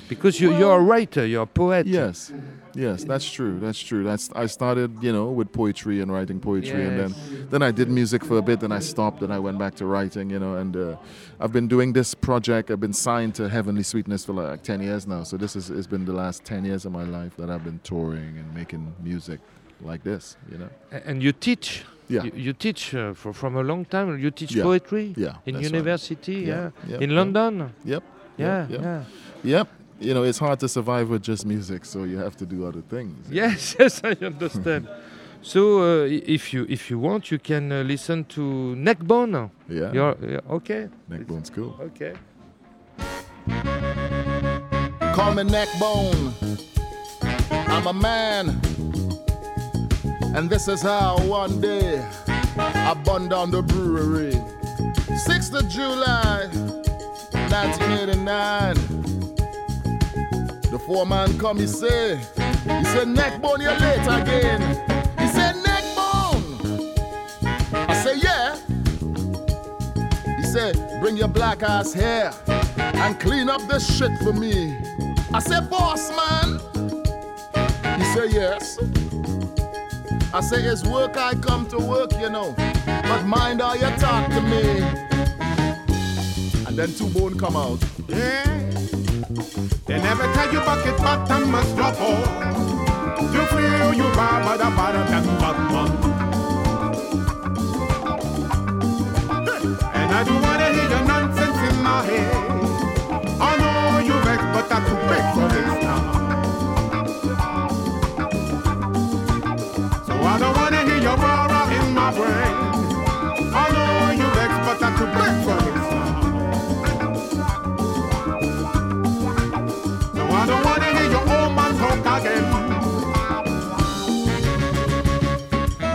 because you, you're a writer, you're a poet. Yes, yes, that's true. That's true. That's I started, you know, with poetry and writing poetry, and then then I did music for a bit, and I stopped, and I went back to writing, you know. And uh, I've been doing this project. I've been signed to Heavenly Sweetness for like ten years now. So this is has been the last ten years of my life that I've been touring and making music like this, you know. And you teach. Yeah. You, you teach uh, for, from a long time. You teach Yeah. poetry Yeah, in that's right. university. Yeah, Yeah. in. London. Yep. Yeah. yep, Yeah. Yep. You know, it's hard to survive with just music, so you have to do other things. Yes. Yes. I understand. so uh, if you if you want, you can uh, listen to Neckbone. Yeah. You're, yeah, okay. Neckbone's cool. Okay. Call me Neckbone. I'm a man. And this is how one day I burned down the brewery. 6th of July, 1989. Foreman come, he say, he said, Neckbone, you're late again. He said, Neckbone. I say, yeah. He said, bring your black ass here and clean up this shit for me. I said, boss man. He said, yes. I say, it's work I come to work, you know. But mind how you talk to me. And then two bone come out. Yeah. They never tell you bucket bottom must drop off. You feel you bar but a bottom than bottom. And I don't wanna hear your nonsense in my head. I know you vex, but I'm too big for this now. So I don't wanna hear your roar in my brain. I know you vex, but I'm too big for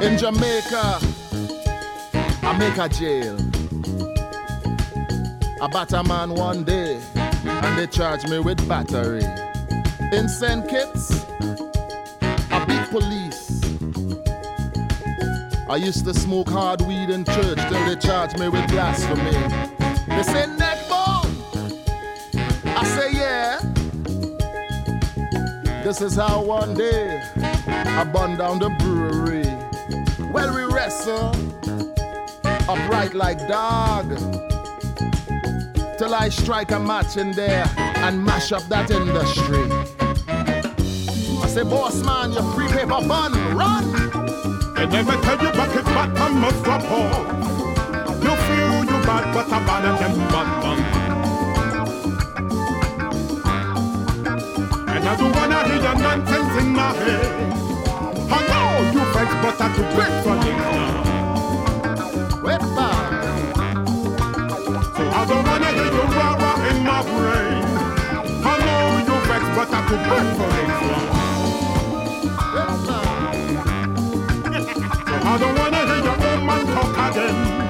In Jamaica, I make a jail. I bat a man one day, and they charge me with battery. In St. Kitts, I beat police. I used to smoke hard weed in church till they charge me with blasphemy. They say neckbone. I say yeah. This is how one day I burned down the brewery. Well, upright like dog till I strike a match in there and mash up that industry. I say, boss man, your free paper bun, run! They never tell you bucket bottom must drop off. You feel you bad, but a bad of them bad man. And I don't wanna hear your nonsense in my head. I know you vex, but I do great for things now. So I don't wanna hear you rah rah in my brain. I know you vex, but I do great for things now. So I don't wanna hear your old man talk again.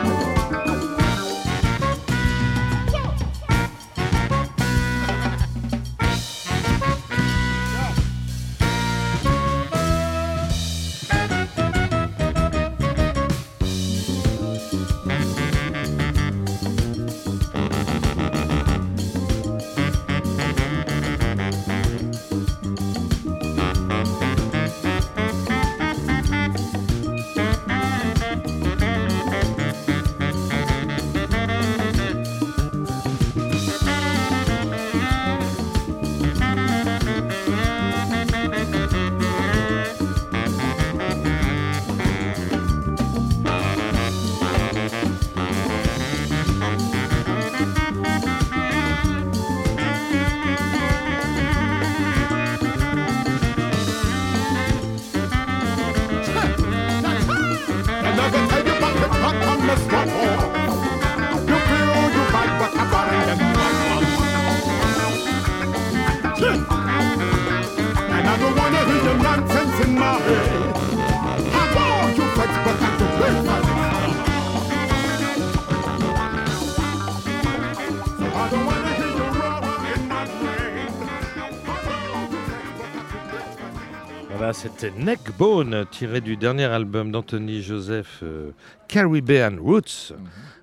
C'était Neckbone, tiré du dernier album d'Anthony Joseph, euh, Caribbean Roots.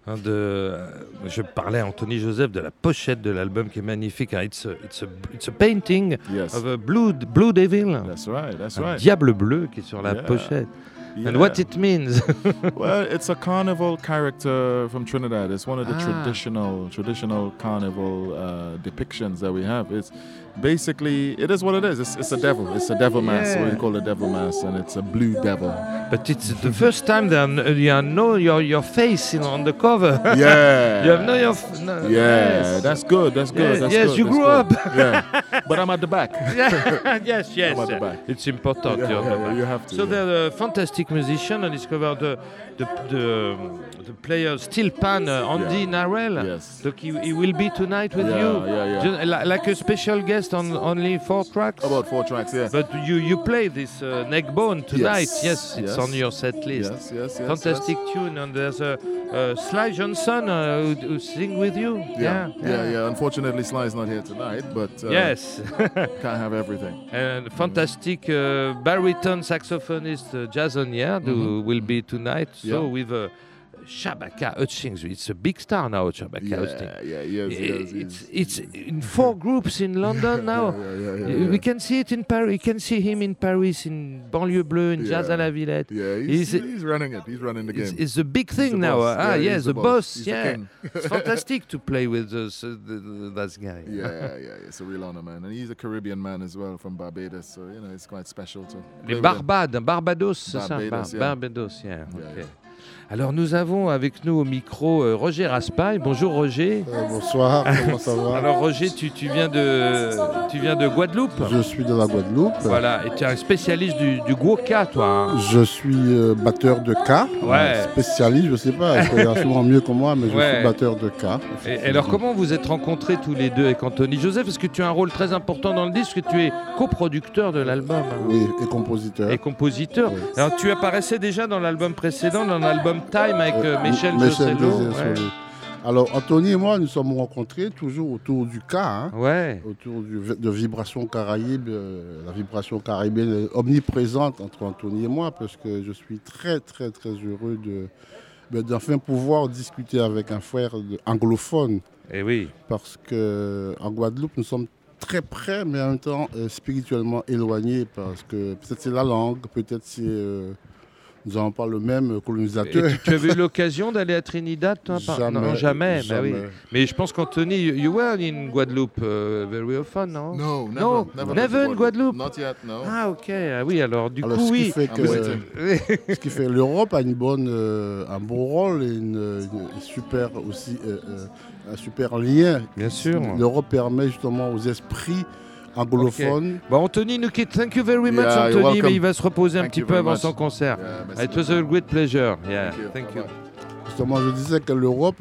hein, de, euh, je parlais à Anthony Joseph de la pochette de l'album qui est magnifique. hein. It's, a, it's, a, it's a painting Yes. of a blue, blue devil, That's right. That's un right. diable bleu qui est sur la Yeah. pochette. Yeah. And what it means. well, it's a carnival character from Trinidad. It's one of the Ah. traditional traditional carnival uh, depictions that we have. It's basically it is what it is. It's, it's a devil. It's a devil mask. What Yeah. we call a devil mass, and it's a blue devil. But it's the first time that you know your, your face in, on the cover. Yeah. you have no your. f- No, Yeah, yes. that's good. That's good. Yes, that's yes, good, you that's grew good. up. yeah, but I'm at the back. Yeah, yes, yes. I'm at the back. It's important. Yeah, you're yeah, the back. you have to, So yeah. they're a fantastic musician. and discovered the the the, um, the player steel pan uh, Andy Yeah. Narell. Yes. Look, he, he will be tonight with Yeah, you. yeah, yeah. Just li- like a special guest on only four tracks. About four tracks. Yeah. But you you play this uh, neckbone tonight. Yes, Yes, it's yes. on your set list. Yes, yes, yes. Fantastic tune, and there's a uh, Sly Johnson uh, who, who sing with you. Yeah, yeah, yeah, Unfortunately, Sly's not here tonight, but uh, Yes. can't have everything. and fantastic uh, baritone saxophonist uh, Jason Yarde who will be tonight. So Mm-hmm. With uh, Shabaka Hutchings, it's a big star now. Shabaka Yeah, Hutchings. yeah, yes, yes, It's, it's in four groups in London now. yeah, yeah. We can see it in Paris. You can see him in Paris, in Banlieue Bleue, in Jazz à la Villette. Yeah, he's, He's- he's running it. He's running the game. it's a big thing the now. Ah, Yeah, yes, the the boss. boss. The yeah, it's fantastic to play with this, uh, the, the, that guy. yeah, yeah, it's a real honor, man. And he's a Caribbean man as well from Barbados, so you know it's quite special to. Les. Barbades, Barbados, c'est Barbados, yeah. Barbados, yeah. Yeah, ok. yeah. Alors nous avons avec nous au micro euh, Roger Raspail. Bonjour Roger. Euh, bonsoir, comment ça va Alors Roger, tu, tu viens de tu viens de Guadeloupe. Je suis de la Guadeloupe. Voilà, et tu es un spécialiste du, du guoka, toi. hein. Je suis euh, batteur de cas. Ouais. Spécialiste, je sais pas, il y a sûrement mieux que moi, mais je Ouais. suis batteur de cas. Et, alors comment vous êtes rencontrés tous les deux avec Anthony Joseph? Parce que tu as un rôle très important dans le disque, que tu es coproducteur de l'album. hein, Oui, et compositeur. Et compositeur. Oui. Alors tu apparaissais déjà dans l'album précédent, dans l'album Time avec euh, Michel Michel Ouais. Alors, Anthony et moi, nous sommes rencontrés toujours autour du cas, hein, Ouais. autour du- de Vibration Caraïbe. euh, la vibration caribéenne est omniprésente entre Anthony et moi, parce que je suis très, très, très heureux de ben, d'enfin pouvoir discuter avec un frère anglophone. Et oui. parce que en Guadeloupe, nous sommes très près, mais en même temps euh, spirituellement éloignés, parce que peut-être c'est la langue, peut-être c'est euh, nous n'avons pas le même Et colonisateur. tu, tu avais eu l'occasion d'aller à Trinidad toi, par- Jamais, Non, jamais. bah oui. Mais je pense qu'Anthony, you, you were in Guadeloupe uh, very often, non? No, never, No, never, never in Guadeloupe. Not yet, no. Ah ok, ah oui, alors du Alors, coup ce qui oui. fait I'm que, ce qui fait l'Europe a une bonne, euh, un bon rôle et une, une super aussi, euh, euh, un super lien. Bien sûr. L'Europe permet justement aux esprits anglophones. Bon, Anthony nous quitte. Thank you very much, Yeah, Anthony, mais il va se reposer un Thank petit you peu avant much. son concert. Yeah, It was a great pleasure. Yeah, Thank you. thank you. Justement, je disais que l'Europe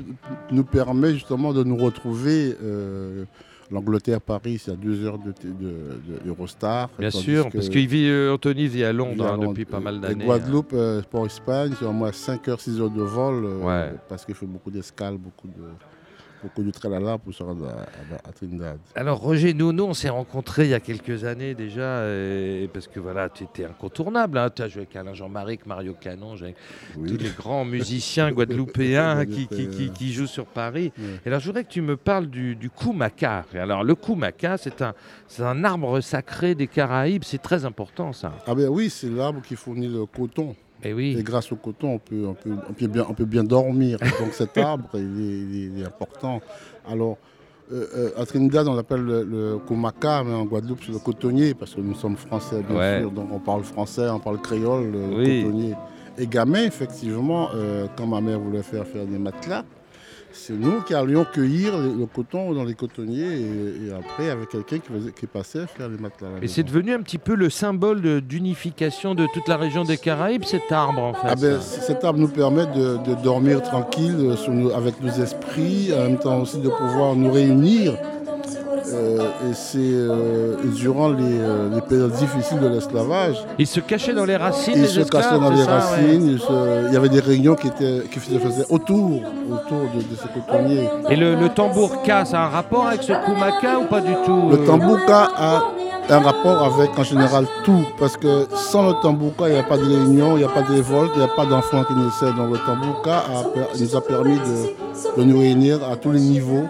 nous permet justement de nous retrouver. euh, L'Angleterre, Paris, c'est à deux heures de, de, de Eurostar. Bien sûr, parce qu'il vit, euh, Anthony vit à Londres vit à hein, Londres. depuis pas mal Et d'années. Guadeloupe, euh, Port-Espagne, c'est au moins 5 heures, 6 heures de vol. euh, Ouais. Parce qu'il fait beaucoup d'escales, beaucoup de, beaucoup de tralala pour se rendre à, à- à Trinidad. Alors Roger, nous, nous on s'est rencontrés il y a quelques années déjà, et- parce que voilà, tu étais incontournable. hein. Tu as joué avec Alain Jean-Marie, avec Mario Canon, Oui. tous les grands musiciens guadeloupéens qui, qui, qui- qui jouent sur Paris. Et alors je voudrais que tu me parles du, du Koumaka. Et Alors le Koumaka, c'est un, c'est un arbre sacré des Caraïbes, c'est très important ça. Ah ben oui, c'est l'arbre qui fournit le coton. Et Et grâce au coton, on peut, on peut, on peut, bien, on peut bien dormir. Donc cet arbre, il est, il important. Alors, euh, euh, à Trinidad, on l'appelle le, le Komaka, mais en Guadeloupe, c'est le cotonnier, parce que nous sommes français, bien Ouais. sûr. Donc on parle français, on parle créole, le Oui. cotonnier. Et gamin, effectivement, euh, quand ma mère voulait faire faire des matelas, c'est nous qui allions cueillir le, coton dans les cotonniers et, et après, avec quelqu'un qui, qui passait faire les matelas. et c'est devenu un petit peu le symbole d'unification de toute la région des Caraïbes, cet arbre en fait. Ah ben, cet arbre nous permet de, de dormir tranquille euh, nos- avec nos esprits, en même temps aussi de pouvoir nous réunir. Euh, et c'est euh, durant les, euh, les périodes difficiles de l'esclavage, Il se cachait dans les racines ils se esclaves, cachaient dans les ça, racines. ils se- il y avait des réunions qui, étaient, qui se faisaient autour, autour de, de ces cotonniers. Et le, le tambourka, ça a un rapport avec ce Koumaka ou pas du tout Le tambouka a un rapport avec en général tout, parce que sans le tambouka, il n'y a pas de réunion, il n'y a pas de révolte, il n'y a pas d'enfants qui naissaient. Donc le tambouka a nous a permis de, de nous réunir à tous les niveaux,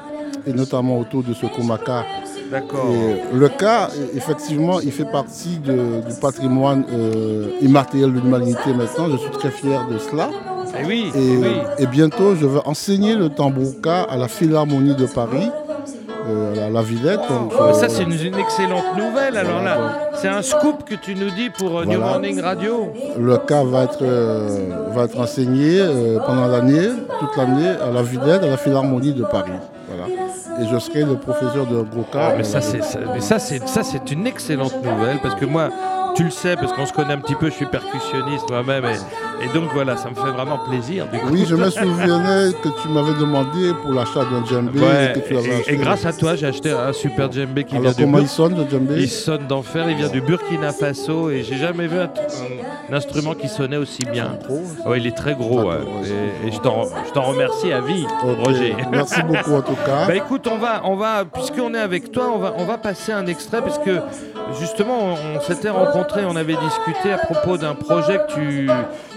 et notamment autour de ce Kumaka. D'accord. Le cas, effectivement, il fait partie de- du patrimoine euh, immatériel de l'humanité maintenant. Je suis très fier de cela. Et oui, Et, oui. et bientôt, je vais enseigner le tambouka à la Philharmonie de Paris, euh, à la Villette. Donc, Mais euh, ça, c'est une, une excellente nouvelle. Alors là, c'est un scoop que tu nous dis pour euh, New. Morning Radio. Le cas va être, va être enseigné pendant l'année, toute l'année, à la Villette, à la Philharmonie de Paris. Et je serai le professeur de Goka. Ah, mais ça, c'est ça, ça, une excellente nouvelle parce que moi, tu le sais, parce qu'on se connaît un petit peu, je suis percussionniste moi-même, et, et donc voilà, ça me fait vraiment plaisir. du coup. Oui, je me souvenais que tu m'avais demandé pour l'achat d'un djembé Ouais, et que tu l'avais et, acheté. et grâce à toi, j'ai acheté un super djembé qui Alors vient du comment il sonne le djembé? Il sonne d'enfer, il vient du Burkina Faso et j'ai jamais vu un, un instrument qui sonnait aussi bien. Ouais, il est très gros et, et je t'en remercie à vie. Roger. Merci beaucoup en tout cas. Bah écoute, on va, on va, puisqu'on est avec toi, on va, on va passer un extrait parce que justement, on, on s'était rencontrés, on avait discuté à propos d'un projet que tu,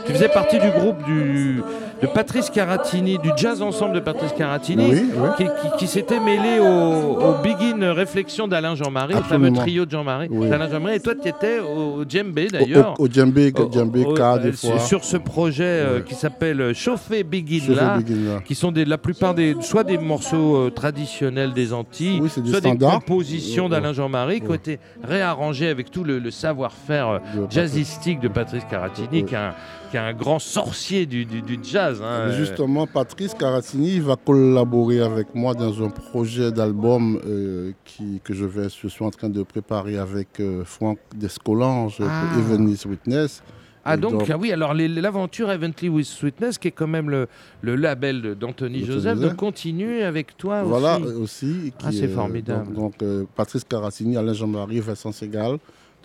tu faisais partie du groupe du, de Patrice Caratini, du jazz ensemble de Patrice Caratini, Oui, oui. qui, qui- qui s'était mêlé au, au Begin Réflexion d'Alain Jean-Marie, le fameux trio de Jean-Marie, Oui. d'Alain Jean-Marie, et toi tu étais au, djembé d'ailleurs. au, djembé, Au- djembé au- K euh, des sur- fois. Sur ce projet euh, qui s'appelle Chauffer Begin là, qui sont des, la plupart des, soit des morceaux euh, traditionnels des Antilles, soit des compositions d'Alain Jean-Marie qui ont été réarrangées avec tout le, le savoir-faire jazzistique de Patrice Caratini, qui, un, qui est un grand sorcier du, du- du jazz. hein. Justement, Patrice Caratini va collaborer avec moi dans un projet d'album euh, qui- que je, vais, je suis en train de préparer avec euh, Franck Descolange Ah. pour Witness. Ah donc, donc- ah oui, alors l'aventure Eventually with Sweetness, qui est quand même le, le label d'Anthony Joseph, de continuer avec toi Voilà aussi. euh, aussi. Ah, c'est formidable. Donc, donc, euh, Patrice Caratini, Alain Jean-Marie, Vincent Segal,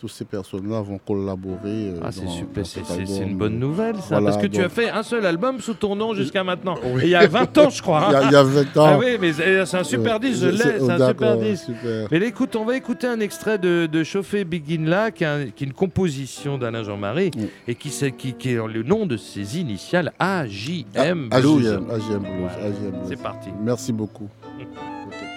tous ces personnes-là vont collaborer. euh, Ah, c'est super, c'est une bonne nouvelle ça, Voilà, parce que tu as fait un seul album sous ton nom jusqu'à maintenant. Oui. Et il y a 20 ans, je crois. Il y hein. a, il y a 20 ans. Ah oui, mais c'est un super Euh, disque, je l'ai, c'est un super disque. super. Mais écoute, on va écouter un extrait de, de Chauffer Begin là, qui est, une composition d'Alain Jean-Marie, et qui, c'est- qui, qui est le nom de ses initiales, AJM Ah, AJM Blues, AJM Blues. C'est parti. Merci beaucoup.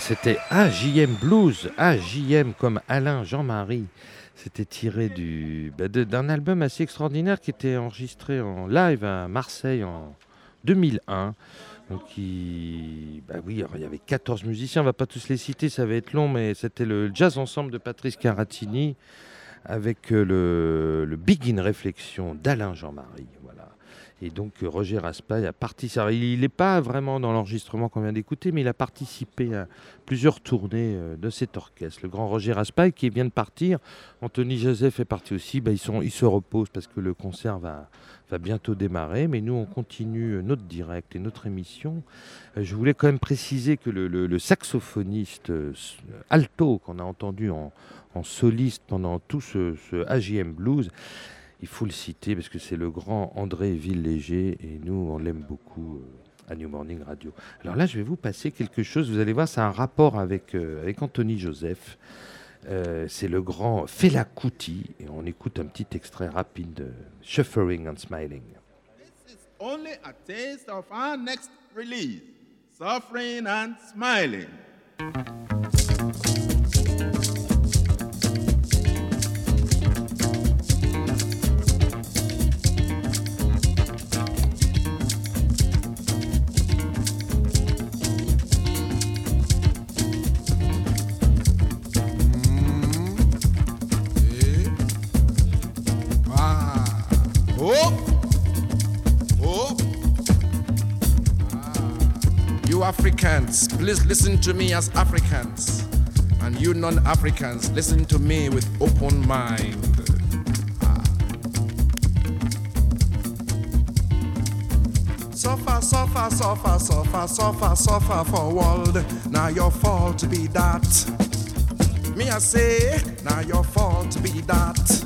C'était AJM Blues, AJM comme Alain Jean-Marie. C'était tiré du, bah, d'un album assez extraordinaire qui était enregistré en live à Marseille en 2001. Donc, il, bah oui, il y avait 14 musiciens, on va pas tous les citer, ça va être long, mais c'était le jazz ensemble de Patrice Caratini avec euh, le, le Big in Réflexion d'Alain Jean-Marie. Et donc euh, Roger Raspail a participé. Il n'est pas vraiment dans l'enregistrement qu'on vient d'écouter, mais il a participé à plusieurs tournées euh, de cet orchestre. Le grand Roger Raspail qui vient de partir. Anthony Joseph est parti aussi. Bah, ils, se reposent parce que le concert va, bientôt démarrer. Mais nous, on continue notre direct et notre émission. Euh, je voulais quand même préciser que le, saxophoniste euh, alto qu'on a entendu en, soliste pendant tout ce, ce AJM Blues, il faut le citer parce que c'est le grand André Villéger et nous, on l'aime beaucoup euh, à New Morning Radio. Alors là, je vais vous passer quelque chose. Vous allez voir, c'est un rapport avec, euh, avec Anthony Joseph. Euh, c'est le grand Fela Kuti et on écoute un petit extrait rapide de Shuffering and Smiling. Only a taste of our next release, Suffering and Smiling. Oh. Oh. You Africans, please listen to me as Africans. And you non Africans, listen to me with open mind. Ah. Suffer, suffer, suffer, suffer, suffer, suffer for world. Now your fault be that. Me I say, now your fault be that.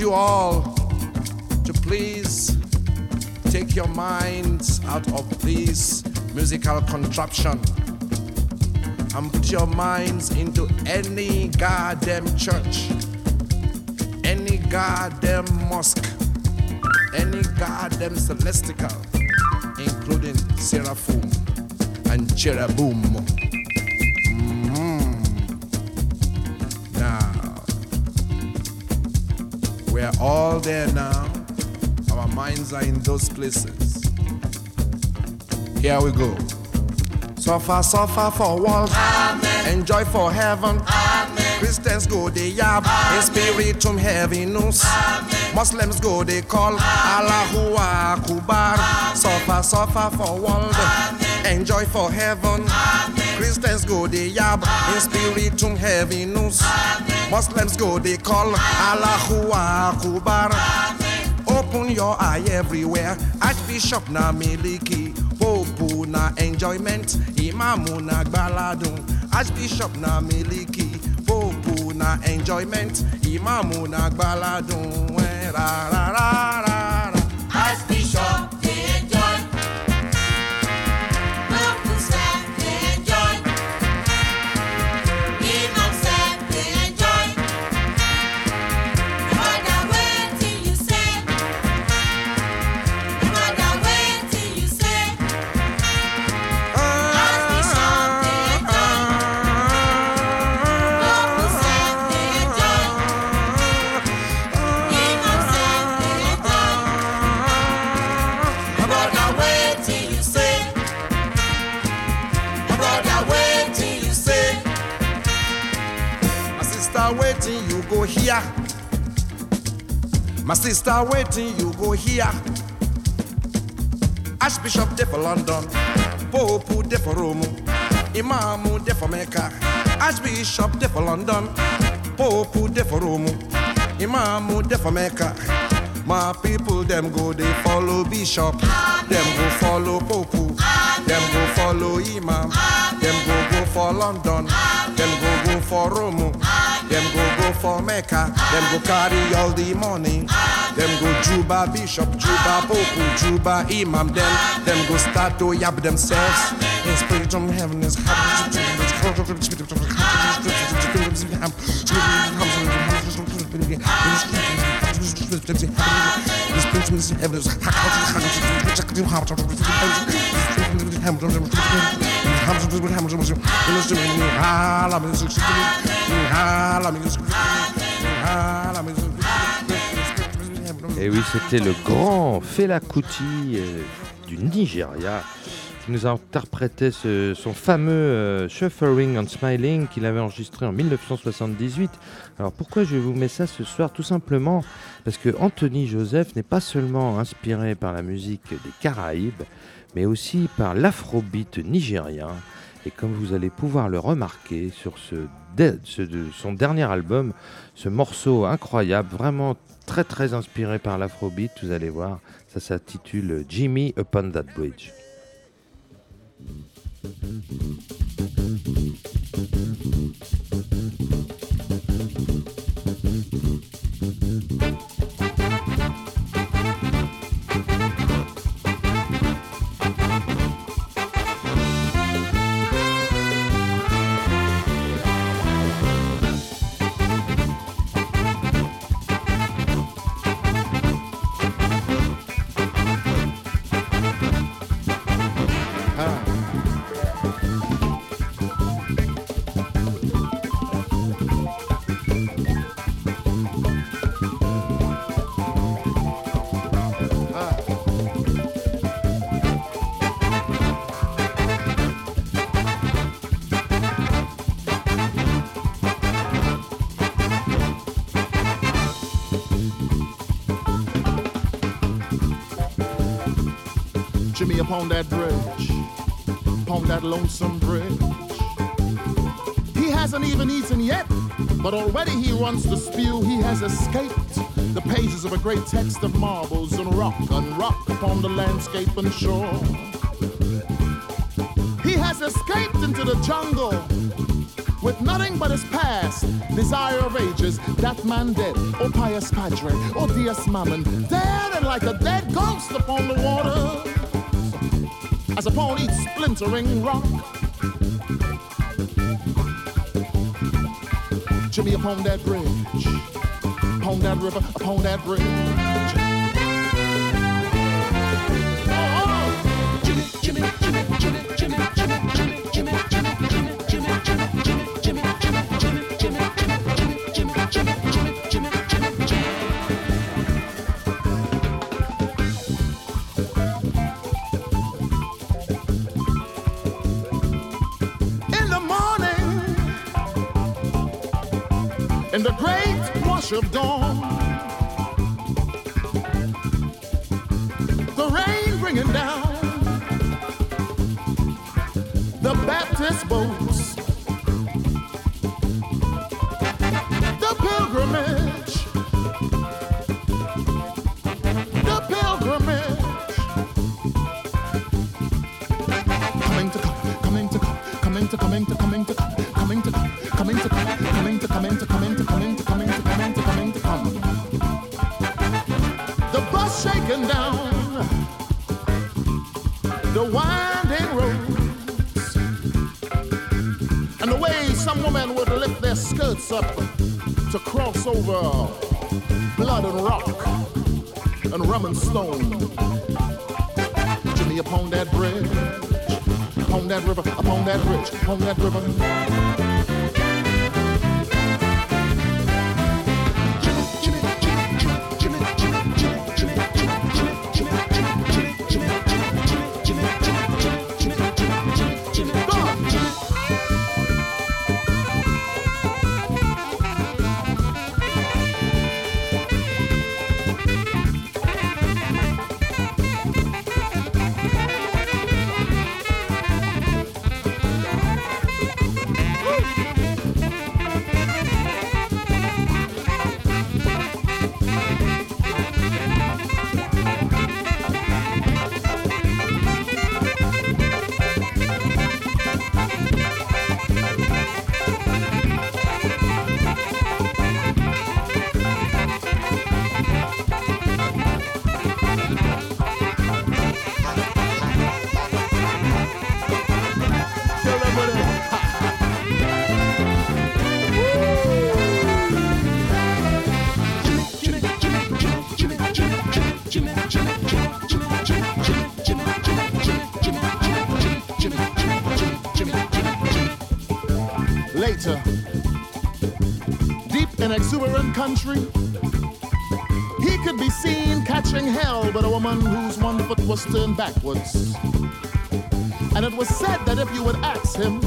You all to please take your minds out of this musical contraption and put your minds into any goddamn church, any goddamn mosque, any goddamn celestial, including seraphim and cherubim. All there now. Our minds are in those places. Here we go. Suffer, suffer for world. Enjoy for heaven. Christians go they yab. In spiritum heaviness. Muslims go they call Allahu Akbar. Suffer, suffer for world. Enjoy for heaven. Christians go they yab. In spiritum heaviness. Muslims go they call Allahu Akbar. Open your eye everywhere. Archbishop na miliki. Pope na enjoyment. Imamu na gbaladun. Archbishop na miliki. Pope na enjoyment. Imamu na gbaladun. Ra, ra, ra, ra, ra. Archbishop, My sister waiting, you go here. Archbishop there for London, Pope there for Rome, Imam there for Mecca. Archbishop there for London, Pope there for Rome, Imam there for Mecca. My people them go they follow Bishop, them go follow Pope, them go follow Imam, them go go for London, them go go for Rome, go for Mecca, them go carry all the money. Them go Juba Bishop, Juba Pope, Juba Imam, Them, them go start to yab themselves. In spirit from heaven is Et oui, c'était le grand Fela Kuti euh, du Nigeria qui nous a interprété son fameux euh, Shuffling and Smiling qu'il avait enregistré en 1978. Alors pourquoi je vous mets ça ce soir? Tout simplement parce que Anthony Joseph n'est pas seulement inspiré par la musique des Caraïbes, mais aussi par l'afrobeat nigérien. Et comme vous allez pouvoir le remarquer sur ce, son dernier album, ce morceau incroyable, vraiment très très inspiré par l'afrobeat, vous allez voir, ça s'intitule Jimmy Upon That Bridge. Thank you. That bridge, upon that lonesome bridge. He hasn't even eaten yet, but already he wants to spew. He has escaped the pages of a great text of marbles and rock and rock upon the landscape and shore. He has escaped into the jungle with nothing but his past, desire of ages, that man dead, oh pious padre, oh Dias Mammon, dead and like a dead ghost upon the water, as upon each splintering rock. Jimmy upon that bridge, upon that river, upon that bridge. Wash of dawn, the rain bringing down. The Baptist boats, up to cross over blood and rock and rum and stone. Jimmy upon that bridge, upon that river, upon that bridge, upon that river. Was turned backwards. And it was said that if you would ask him,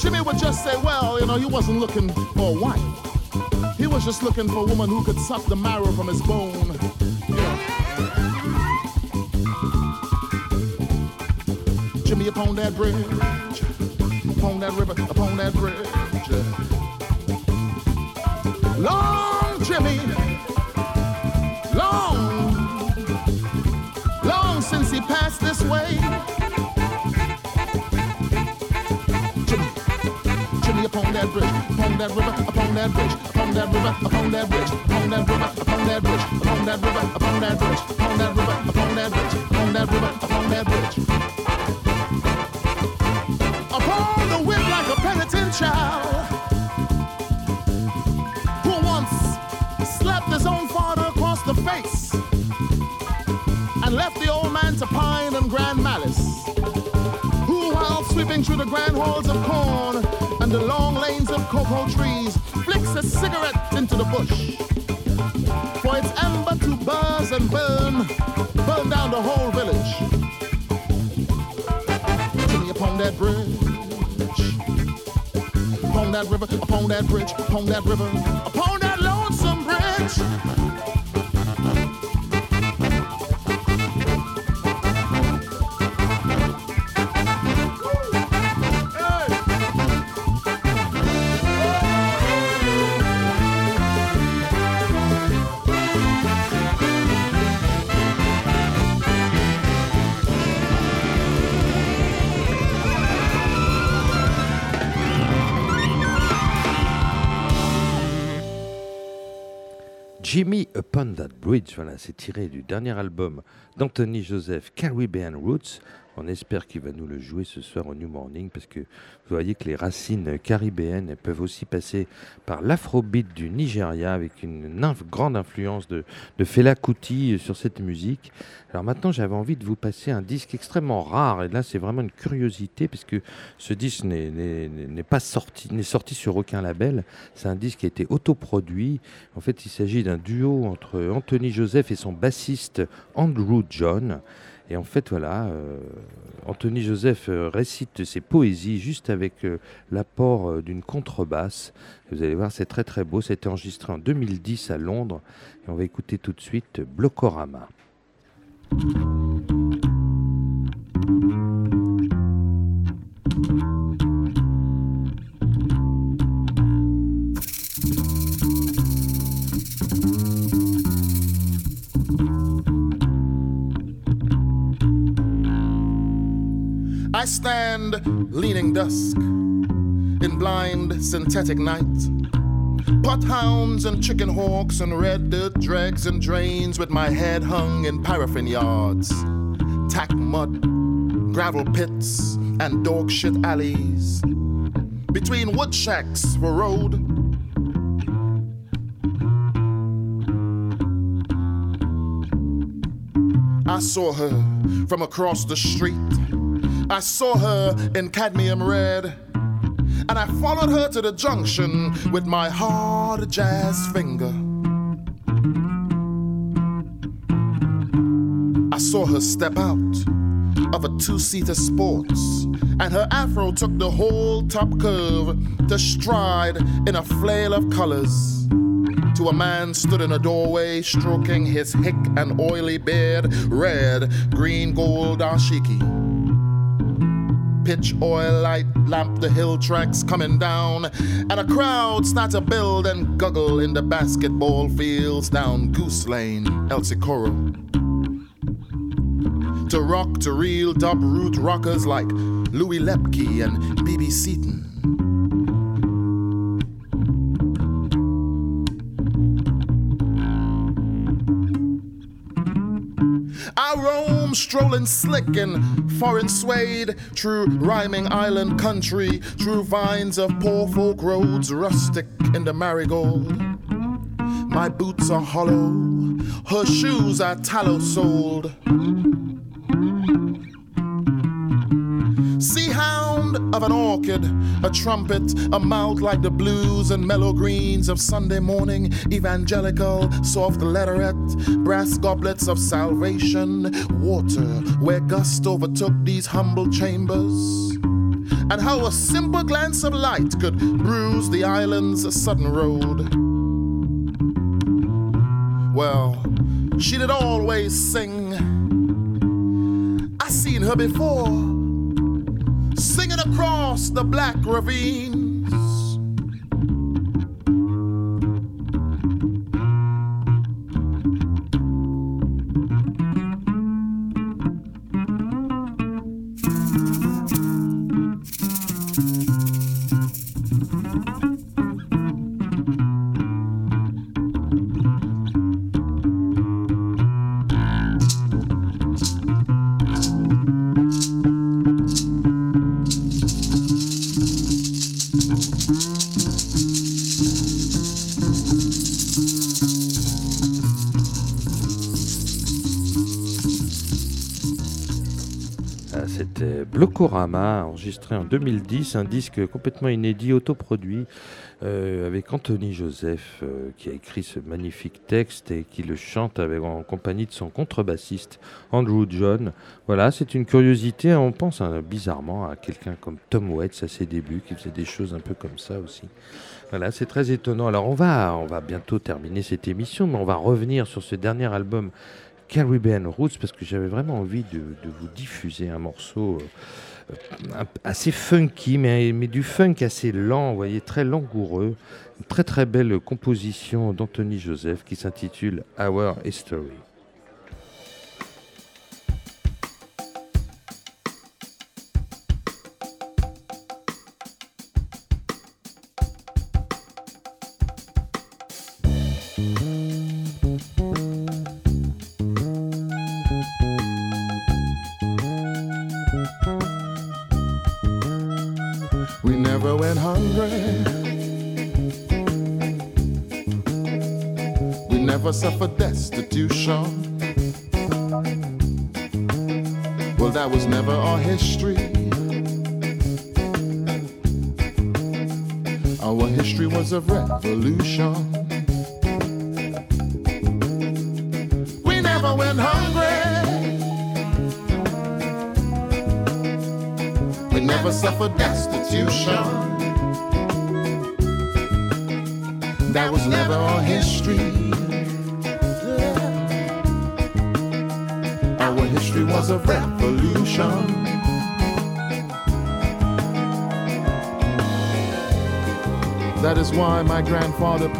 Jimmy would just say, well, you know, he wasn't looking for a wife. He was just looking for a woman who could suck the marrow from his bone. Jimmy upon that bridge, upon that river, upon that bridge. Long Jimmy, upon that bridge, upon that river, upon that bridge, upon that river, upon that bridge, upon that river, upon that bridge, upon that river, upon that bridge, upon that river, upon that bridge, upon that river, upon that bridge. Upon the whip like a penitent child who once slapped his own father across the face and left the old man to pine in grand malice. Who, while sweeping through the grand halls of corn and the long cocoa trees, flicks a cigarette into the bush. For its ember to buzz and burn, burn down the whole village. Jimmy upon that bridge, upon that river, upon that bridge, upon that river, upon Jimmy Upon That Bridge, voilà, c'est tiré du dernier album d'Anthony Joseph, Caribbean Roots. On espère qu'il va nous le jouer ce soir au New Morning parce que vous voyez que les racines caribéennes peuvent aussi passer par l'afrobeat du Nigeria avec une grande influence de, de Fela Kuti sur cette musique. Alors maintenant, j'avais envie de vous passer un disque extrêmement rare et là, c'est vraiment une curiosité parce que ce disque n'est pas sorti, n'est sorti sur aucun label. C'est un disque qui a été autoproduit. En fait, il s'agit d'un duo entre Anthony Joseph et son bassiste Andrew John. Et en fait, voilà, euh, Anthony Joseph euh, récite ses poésies juste avec euh, l'apport d'une contrebasse. Vous allez voir, c'est très très beau. C'était enregistré en 2010 à Londres. Et on va écouter tout de suite Blocorama. I stand leaning dusk in blind synthetic night. Pot hounds and chicken hawks and red dirt dregs and drains with my head hung in paraffin yards. Tack mud, gravel pits, and dog shit alleys. Between wood shacks for road. I saw her from across the street. I saw her in cadmium red. And I followed her to the junction with my hard jazz finger. I saw her step out of a two seater sports, and her afro took the whole top curve to stride in a flail of colors. To a man stood in a doorway, stroking his hick and oily beard, red, green, gold ashiki pitch oil light lamp the hill tracks coming down and a crowd start to build and guggle in the basketball fields down goose lane el Socorro. to rock to real dub root rockers like louis lepke and bb seaton strolling slick in foreign suede, through rhyming island country, through vines of poor folk roads, rustic in the marigold. My boots are hollow, her shoes are tallow soled. An orchid, a trumpet, a mouth like the blues and mellow greens of Sunday morning, evangelical, soft letteret, brass goblets of salvation, water where gust overtook these humble chambers. And how a simple glance of light could bruise the island's sudden road. Well, she did always sing. I seen her before, singing across the black ravines. Blocorama, enregistré en 2010, un disque complètement inédit, autoproduit, euh, avec Anthony Joseph, euh, qui a écrit ce magnifique texte et qui le chante en compagnie de son contrebassiste Andrew John. Voilà, c'est une curiosité. On pense hein, bizarrement à quelqu'un comme Tom Waits à ses débuts, qui faisait des choses un peu comme ça aussi. Voilà, c'est très étonnant. Alors on va, on va bientôt terminer cette émission, mais on va revenir sur ce dernier album Caribbean Roots parce que j'avais vraiment envie de, vous diffuser un morceau euh, assez funky, mais, mais du funk assez lent, vous voyez, très langoureux. Une très très belle composition d'Anthony Joseph qui s'intitule Our History.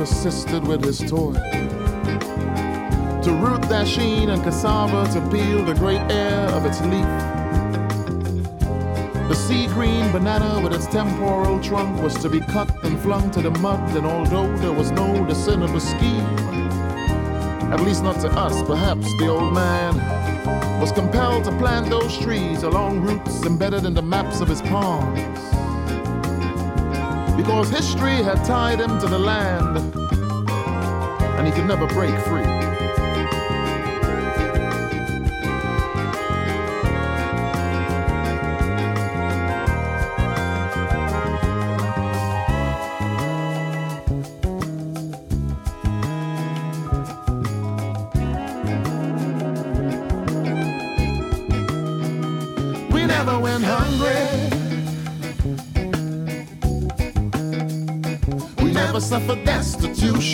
Persisted with his toy. To root that sheen and cassava, to peel the great air of its leaf. The sea green banana with its temporal trunk was to be cut and flung to the mud, and although there was no discernible scheme, at least not to us, perhaps the old man was compelled to plant those trees along routes embedded in the maps of his palms. Because history had tied him to the land, and he could never break free.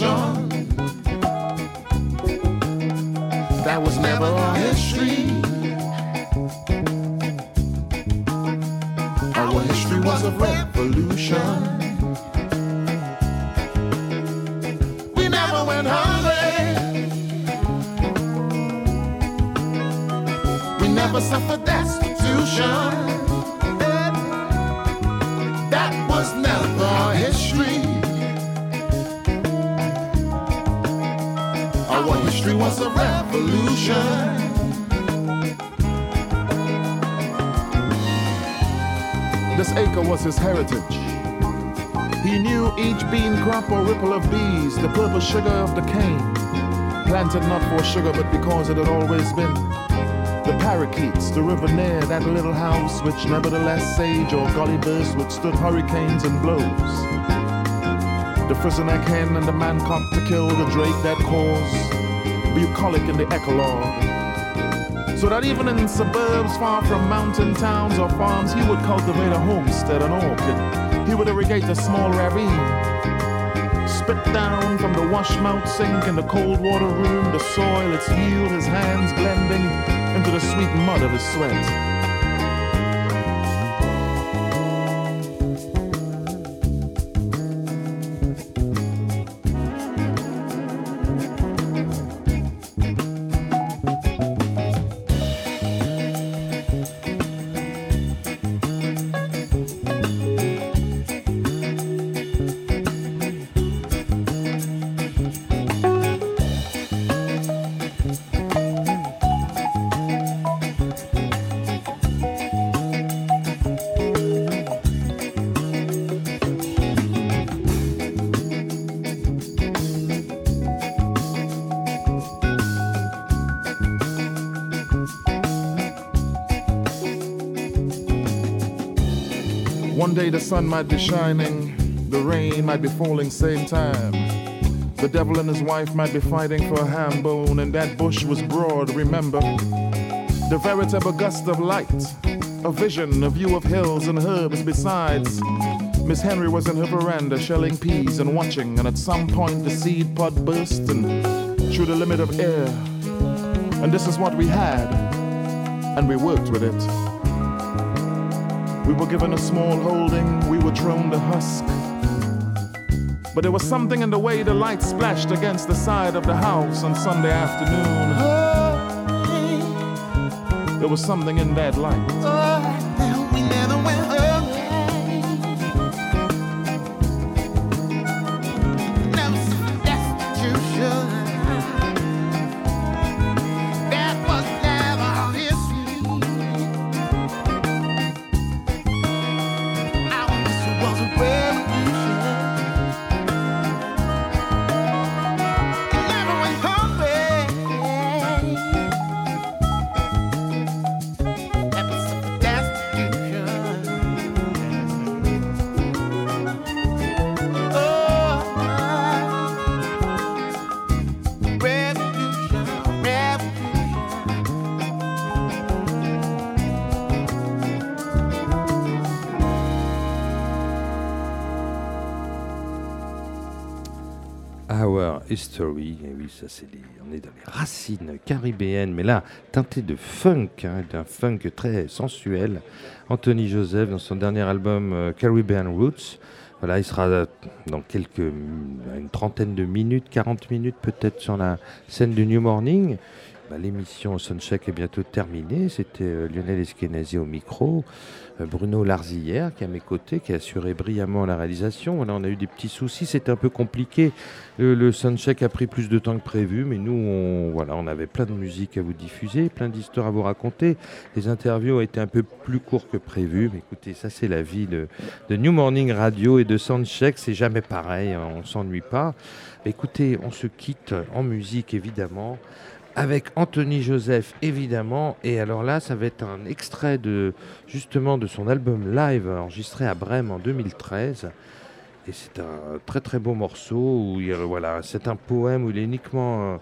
Destitution. The purple sugar of the cane. Planted not for sugar, but because it had always been. The parakeets, the river near that little house, which nevertheless sage or golly burst withstood hurricanes and blows. The frizzleneck hen and the man mancock to kill the drake that caused bucolic in the eclogue. So that even in suburbs far from mountain towns or farms, he would cultivate a homestead, an orchid. He would irrigate a small ravine. Spit down from the washmouth sink in the cold water room, the soil, its yield, his hands blending into the sweet mud of his sweat. Day the sun might be shining, the rain might be falling same time. The devil and his wife might be fighting for a ham bone, and that bush was broad, remember. The veritable gust of light, a vision, a view of hills and herbs besides. Miss Henry was in her veranda shelling peas and watching, and at some point the seed pod burst and through the limit of air. And this is what we had, and we worked with it. We were given a small holding, we were thrown the husk. But there was something in the way the light splashed against the side of the house on Sunday afternoon. There was something in that light. Et oui, ça c'est les- on est dans les racines caribéennes, mais là, teinté de funk, hein, d'un funk très sensuel. Anthony Joseph, dans son dernier album euh, Caribbean Roots, voilà, il sera dans quelques, une trentaine de minutes, 40 minutes peut-être sur la scène du New Morning. Bah, L'émission Soundcheck est bientôt terminée. C'était euh, Lionel Eskenazi au micro, euh, Bruno Larzillière qui est à mes côtés, qui a assuré brillamment la réalisation. Voilà, on a eu des petits soucis, c'était un peu compliqué. Le, le soundcheck a pris plus de temps que prévu, mais nous, on, voilà, on avait plein de musique à vous diffuser, plein d'histoires à vous raconter. Les interviews ont été un peu plus courts que prévu, mais écoutez, ça c'est la vie de, New Morning Radio et de Soundcheck, c'est jamais pareil, hein, on s'ennuie pas. Écoutez, on se quitte en musique évidemment avec Anthony Joseph évidemment. Et alors là ça va être un extrait de justement de son album live enregistré à Brême en 2013 et c'est un très très beau morceau où il, voilà c'est un poème où il est uniquement euh,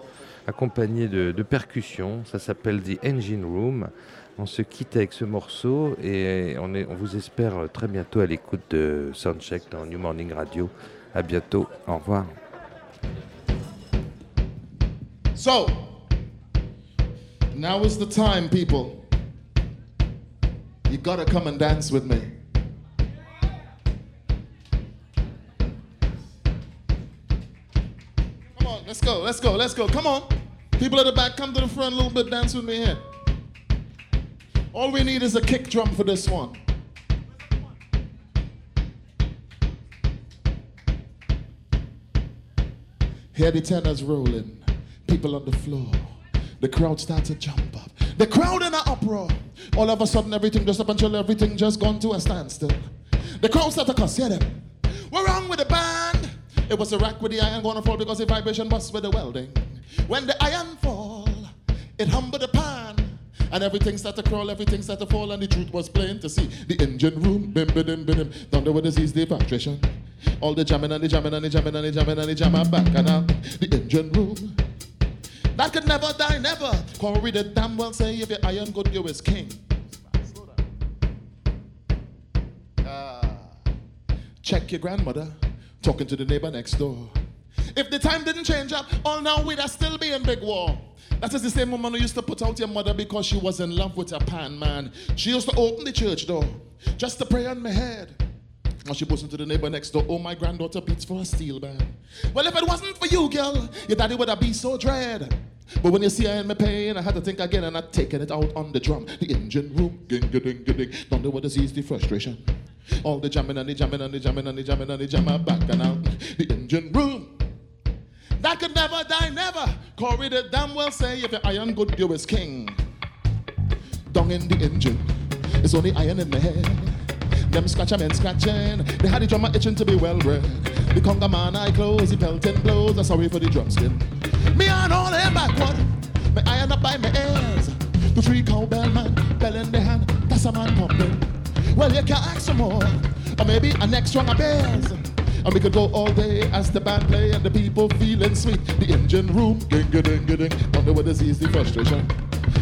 accompagné de, de percussions. Ça s'appelle The Engine Room. On se quitte avec ce morceau et on, on vous espère très bientôt à l'écoute de Soundcheck dans New Morning Radio. À bientôt. Au revoir. So, now is the time, people. You gotta come and dance with me. Come on, let's go, let's go, let's go. Come on. People at the back, come to the front a little bit, dance with me here. All we need is a kick drum for this one. Hear the tenors rolling, people on the floor. The crowd start to jump up. The crowd in an uproar. All of a sudden, everything just up until everything just gone to a standstill. The crowd start to cuss, hear them. We're wrong with the band. It was a rack with the iron gonna fall because the vibration bust with the welding. When the iron fall, it humble the pan. And everything started to crawl, everything started to fall, and the truth was plain to see. The engine room, bim, bim, bim, bim, there with disease, the frustration. All the jamming and the jamming and the jamming and the jamming and the jamming back and out. The engine room. That could never die, never. Corey the damn well say if your iron good, you is king. Ah. Check your grandmother talking to the neighbor next door. If the time didn't change up, all now we'd still be in big war. That is the same woman who used to put out your mother because she was in love with a pan man. She used to open the church door just to pray on my head. Now she goes into the neighbor next door. Oh, my granddaughter beats for a steel band. Well, if it wasn't for you, girl, your daddy would have been so dread. But when you see her in my pain, I had to think again and I'd taken it out on the drum. The engine room, ding, ding. Don't know what disease, the frustration. All the jamming and the jamming and the jamming and the jamming and the jamming back and out. The engine room. That could never die, never. Corey the damn well say if your iron good, you is king. Down in the engine, it's only iron in the head. Them scratcher men scratching, they had the drummer itching to be well bred. The conga man I close, he pelting blows, I'm sorry for the drum skin. Me on all him backward, me iron up by my ears. The three cowbell man, bell in the hand, that's a man pumping. Well, you can ask some more, or maybe a next one of bears. And we could go all day as the band play and the people feeling sweet. The engine room, ding ding ding ding. Don't know what disease, the frustration.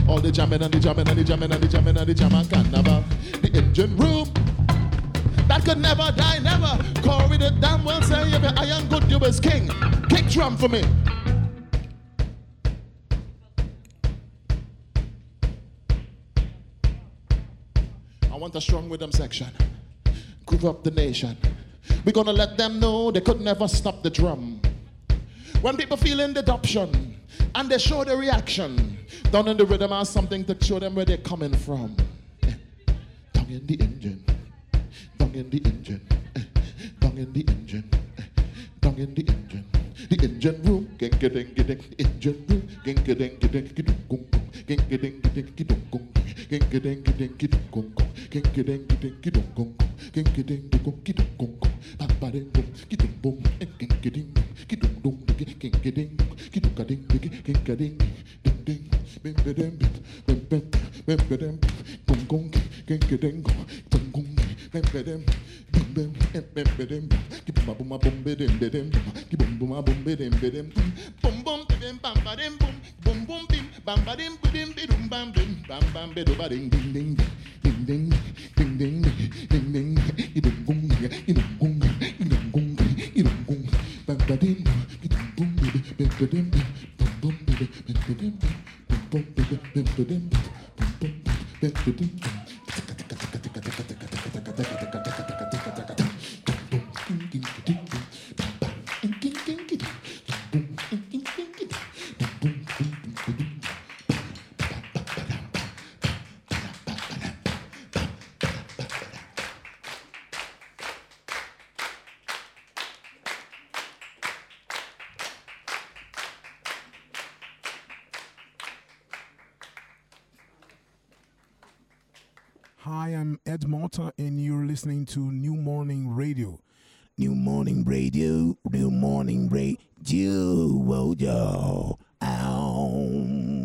All the jamming and the jamming and the jamming and the jamming and the jamming carnival. The engine room. That could never die, never. Corey the damn well say if your iron good, you is king. Kick drum for me. I want a strong rhythm section. Groove up the nation. We're gonna let them know they could never stop the drum. When people feel in the adoption and they show the reaction, down in the rhythm has something to show them where they're coming from. Down in the engine, down in the engine, down in the engine, down in the engine. The engine room, gang ding ding, engine room, gang ding ding, gung gung, gang ding ding, gang ding ding, gang ding ding, gang ding ding, ba ding ding, gidung bum, gang ding ding, gidung dum, gang ding, gidung ga ding, gang ga ding, ding ding, bim bim bim bim bim bim bim bim, gung gung, gang ding gung, gung gung, Ding ding And you're listening to New Morning Radio. New Morning Radio, New Morning Radio, oh, ow.